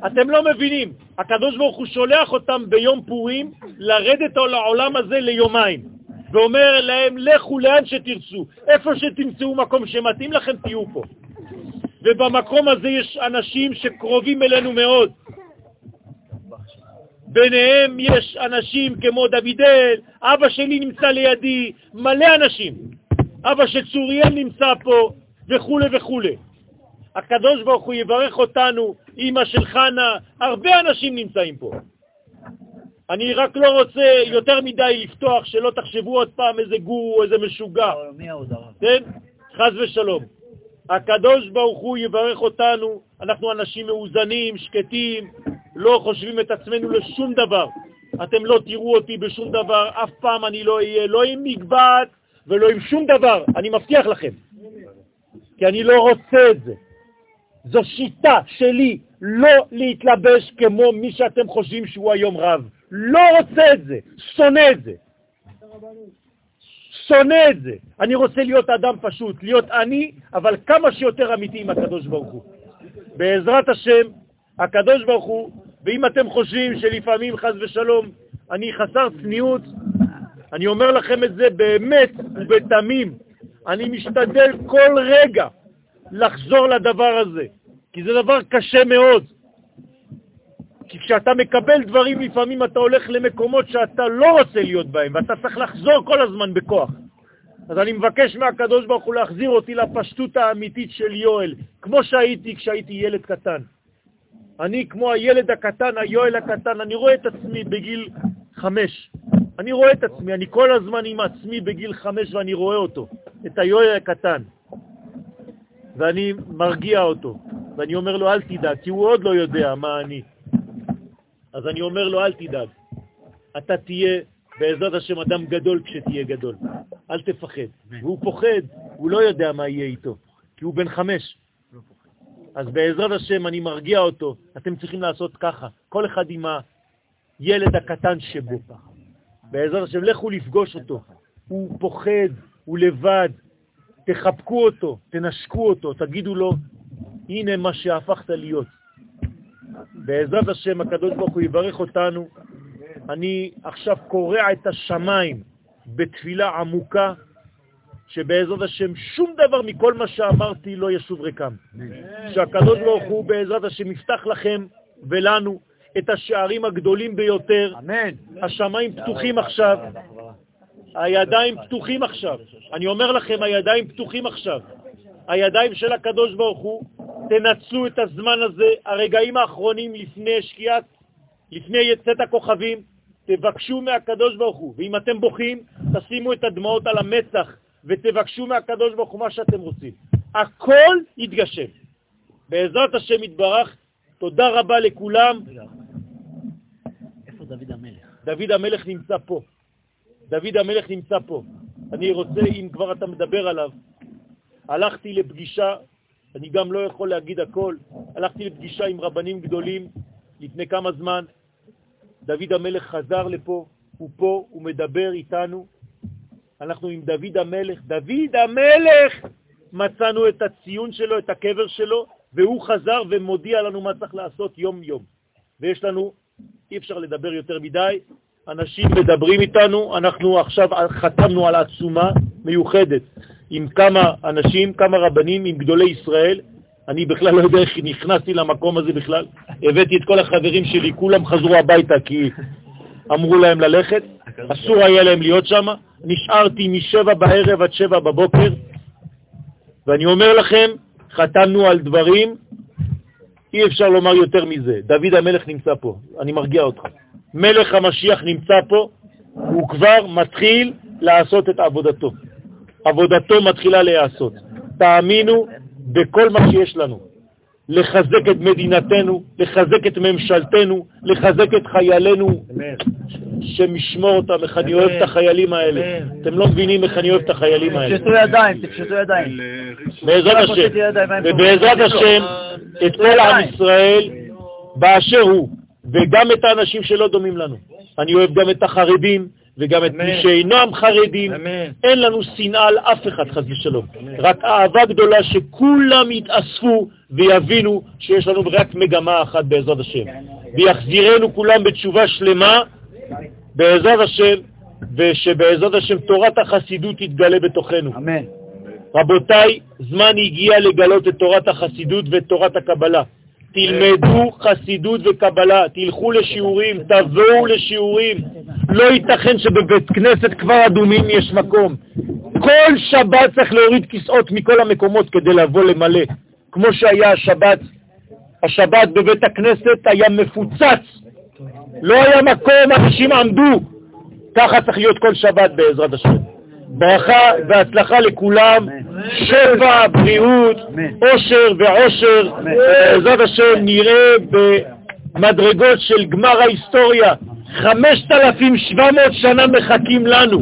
אתם לא מבינים. הקדוש ברוך הוא שולח אותם ביום פורים לרדת לעולם הזה ליומיים, ואומר להם, לכו לאן שתרצו, איפה שתמצאו מקום שמתאים לכם, תהיו פה. ובמקום הזה יש אנשים שקרובים אלינו מאוד. ביניהם יש אנשים כמו דוידל, אבא שלי נמצא לידי, מלא אנשים. אבא של צוריאל נמצא פה, וכו' וכו'. הקדוש ברוך הוא יברך אותנו, אמא של חנה, הרבה אנשים נמצאים פה. אני רק לא רוצה יותר מדי לפתוח, שלא תחשבו עוד פעם איזה גורו, איזה משוגע. כן? חז ושלום. הקדוש ברוך הוא יברך אותנו, אנחנו אנשים מאוזנים, שקטים, לא חושבים את עצמנו לשום דבר. אתם לא תראו אותי בשום דבר, אף פעם אני לא אהיה, לא עם מגבעת ולא עם שום דבר, אני מבטיח לכם. כי אני לא רוצה את זה. זו שיטה שלי לא להתלבש כמו מי שאתם חושבים שהוא היום רב. לא רוצה את זה, שונא את זה. שונא את זה. אני רוצה להיות אדם פשוט, להיות אני, אבל כמה שיותר אמיתי עם הקדוש ברוך הוא. בעזרת השם, הקדוש ברוך הוא, ואם אתם חושבים שלפעמים, חז ושלום, אני חסר צניעות, אני אומר לכם את זה באמת ובתמים. אני משתדל כל רגע לחזור לדבר הזה, כי זה דבר קשה מאוד. כי כשאתה מקבל דברים, לפעמים אתה הולך למקומות שאתה לא רוצה להיות בהם, ואתה צריך לחזור כל הזמן בכוח. אז אני מבקש מהקדוש ברוך הוא להחזיר אותי לפשטות האמיתית של יואל, כמו שהייתי כשהייתי ילד קטן. אני כמו הילד הקטן, היואל הקטן, אני רואה את עצמי בגיל חמש. אני רואה את עצמי, אני כל הזמן עם עצמי בגיל חמש ואני רואה אותו, את היואל הקטן. ואני מרגיע אותו, ואני אומר לו, אל תדאג, כי הוא עוד לא יודע מה אני. אז אני אומר לו, אל תדאג, אתה תהיה בעזרת השם אדם גדול כשתהיה גדול, אל תפחד. והוא פוחד, הוא לא יודע מה יהיה איתו, כי הוא בן חמש. אז בעזרת השם אני מרגיע אותו, אתם צריכים לעשות ככה, כל אחד עם הילד הקטן שבו. בעזרת השם, לכו לפגוש אותו. הוא פוחד, הוא לבד. תחבקו אותו, תנשקו אותו, תגידו לו, הנה מה שהפכת להיות. בעזרת השם, הקדוש ברוך הוא יברך אותנו. אני עכשיו קורע את השמיים בתפילה עמוקה, שבעזרת השם שום דבר מכל מה שאמרתי לא ישוב ריקם. שהקדוש ברוך הוא בעזרת השם יפתח לכם ולנו את השערים הגדולים ביותר. אמן. השמיים פתוחים עכשיו. הידיים פתוחים עכשיו. אני אומר לכם, הידיים פתוחים עכשיו. הידיים של הקדוש ברוך הוא, תנצלו את הזמן הזה, הרגעים האחרונים לפני שקיעת, לפני יצאת הכוכבים, תבקשו מהקדוש ברוך הוא, ואם אתם בוכים, תשימו את הדמעות על המצח ותבקשו מהקדוש ברוך הוא מה שאתם רוצים. הכל יתגשם. בעזרת השם יתברך, תודה רבה לכולם. דוד המלך? דוד המלך נמצא פה. דוד המלך נמצא פה. אני רוצה, אם כבר אתה מדבר עליו, הלכתי לפגישה, אני גם לא יכול להגיד הכל, הלכתי לפגישה עם רבנים גדולים לפני כמה זמן, דוד המלך חזר לפה, הוא פה, הוא מדבר איתנו, אנחנו עם דוד המלך. דוד המלך! מצאנו את הציון שלו, את הקבר שלו, והוא חזר ומודיע לנו מה צריך לעשות יום-יום. ויש לנו, אי אפשר לדבר יותר מדי, אנשים מדברים איתנו, אנחנו עכשיו חתמנו על עצומה מיוחדת עם כמה אנשים, כמה רבנים, עם גדולי ישראל. אני בכלל לא יודע איך נכנסתי למקום הזה בכלל. הבאתי את כל החברים שלי, כולם חזרו הביתה כי אמרו להם ללכת, אסור היה להם להיות שם. נשארתי משבע בערב עד שבע בבוקר, ואני אומר לכם, חתמנו על דברים, אי אפשר לומר יותר מזה. דוד המלך נמצא פה, אני מרגיע אותך. מלך המשיח נמצא פה, הוא כבר מתחיל לעשות את עבודתו. עבודתו מתחילה להיעשות. תאמינו בכל מה שיש לנו. לחזק את מדינתנו, לחזק את ממשלתנו, לחזק את חיילינו, שמשמור אותם, איך אני אוהב את החיילים האלה. אתם לא מבינים איך אני אוהב את החיילים האלה. תפשטו ידיים, תפשטו ידיים. בעזרת השם, ובעזרת השם, את כל עם ישראל באשר הוא, וגם את האנשים שלא דומים לנו. אני אוהב גם את החרדים, וגם את מי שאינם חרדים. אין לנו שנאה על אף אחד, חס ושלום. רק אהבה גדולה שכולם יתאספו ויבינו שיש לנו רק מגמה אחת בעזרת השם. ויחזירנו כולם בתשובה שלמה בעזרת השם, ושבעזרת השם תורת החסידות תתגלה בתוכנו. אמן. רבותיי, זמן הגיע לגלות את תורת החסידות ואת תורת הקבלה. תלמדו חסידות וקבלה, תלכו לשיעורים, תבואו לשיעורים. לא ייתכן שבבית כנסת כבר אדומים יש מקום. כל שבת צריך להוריד כיסאות מכל המקומות כדי לבוא למלא. כמו שהיה השבת, השבת בבית הכנסת היה מפוצץ. לא היה מקום, אנשים עמדו. ככה צריך להיות כל שבת בעזרת השם. ברכה והצלחה לכולם, שפע, בריאות, עושר ועושר, בעזרת השם נראה במדרגות של גמר ההיסטוריה. 5,700 שנה מחכים לנו.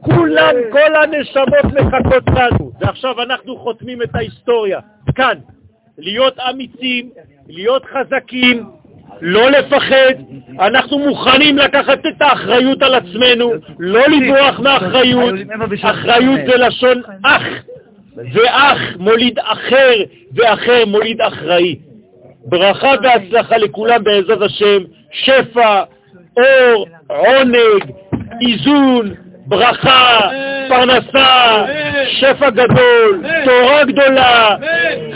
כולם, כל הנשמות מחכות לנו, ועכשיו אנחנו חותמים את ההיסטוריה, כאן. להיות אמיצים, להיות חזקים, לא לפחד, אנחנו מוכנים לקחת את האחריות על עצמנו, לא לברוח מאחריות, אחריות זה לשון אח, ואח מוליד אחר, ואחר מוליד אחראי. ברכה והצלחה לכולם בעזרת השם, שפע, אור, עונג, איזון, ברכה, פרנסה, שפע גדול, תורה גדולה,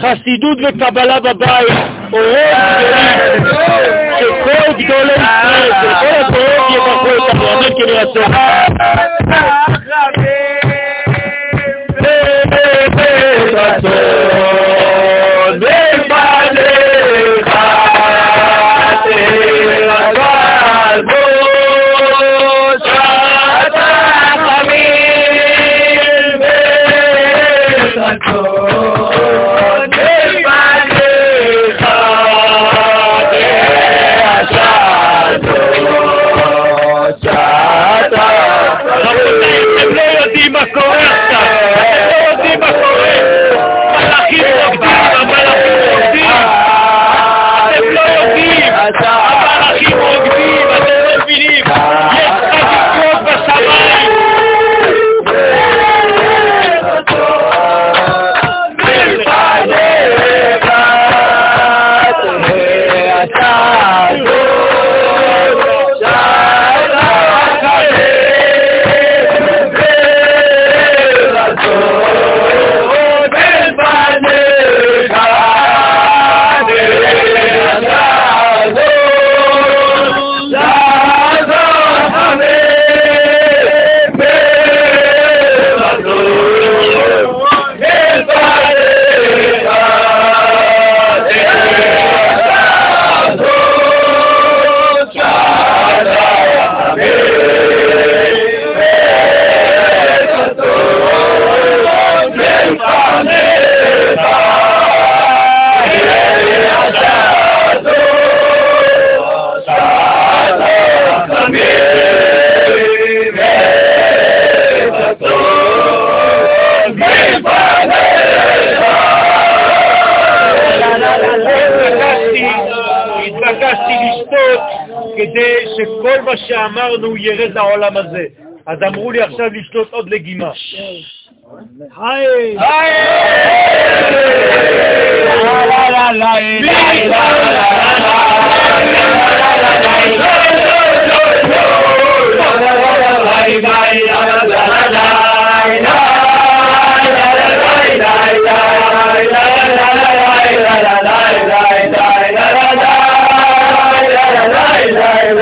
חסידות וקבלה בבית, אורות גדולים, שכל גדולי ישראל, שכל הדורות יברכו אותנו, אמן כן ירצה. שאמרנו ירד לעולם הזה. אז אמרו לי עכשיו לשתות עוד לגימה. היי!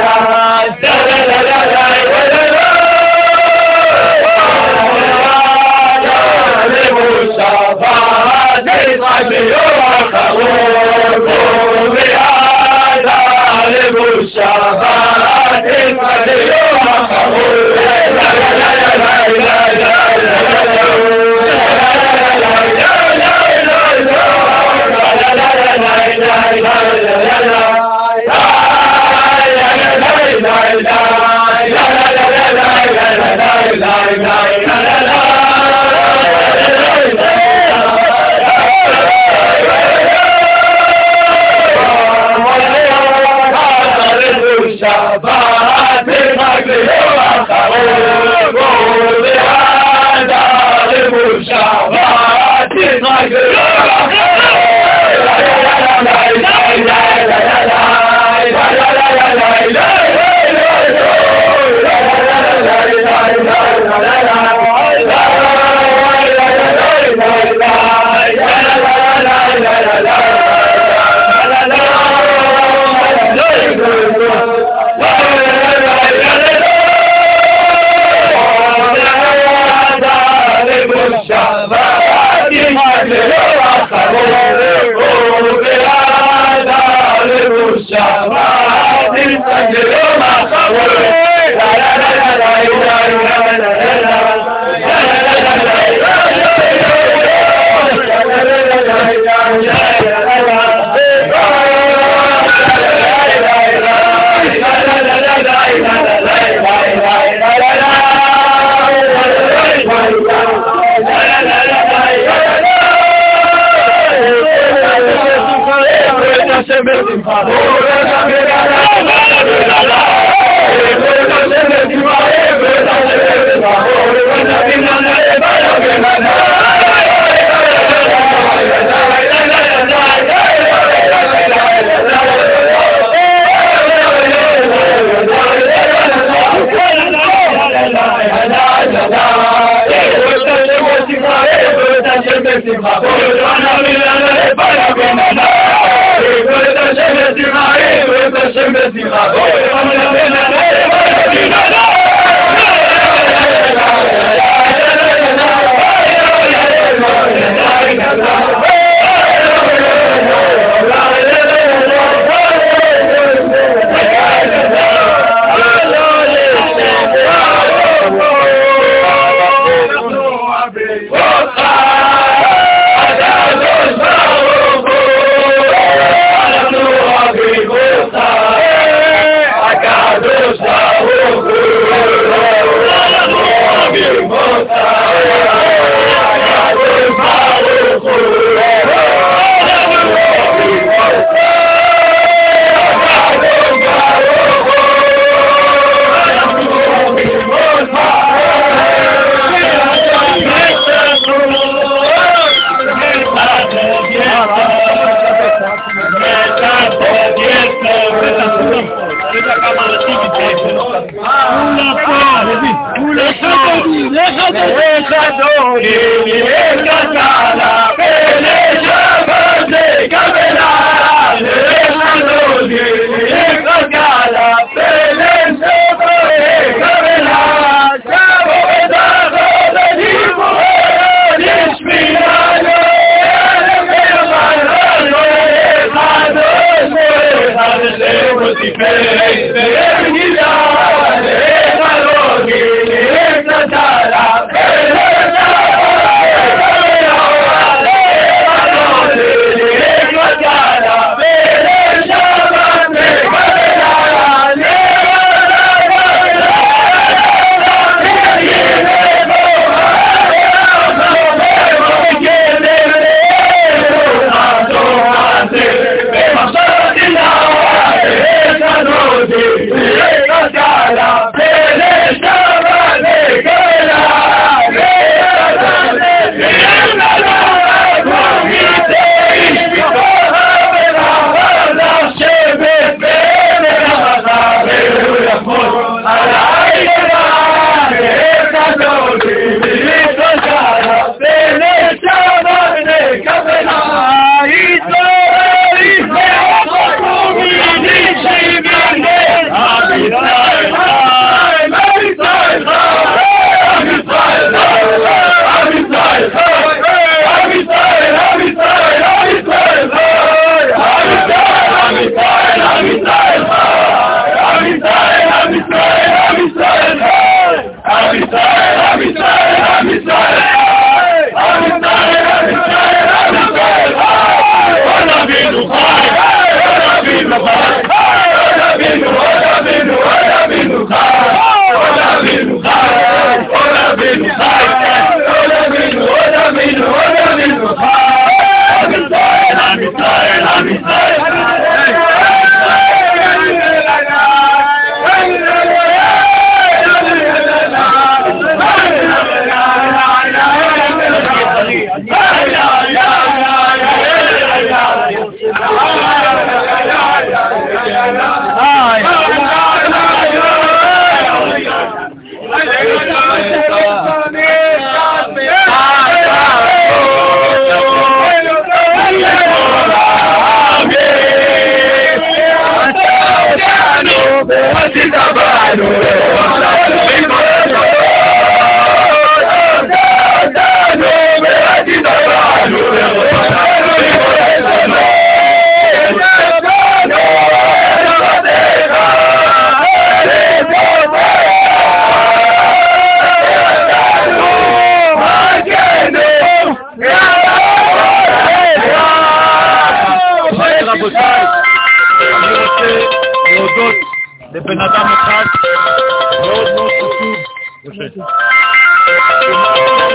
Shabbat desembargadores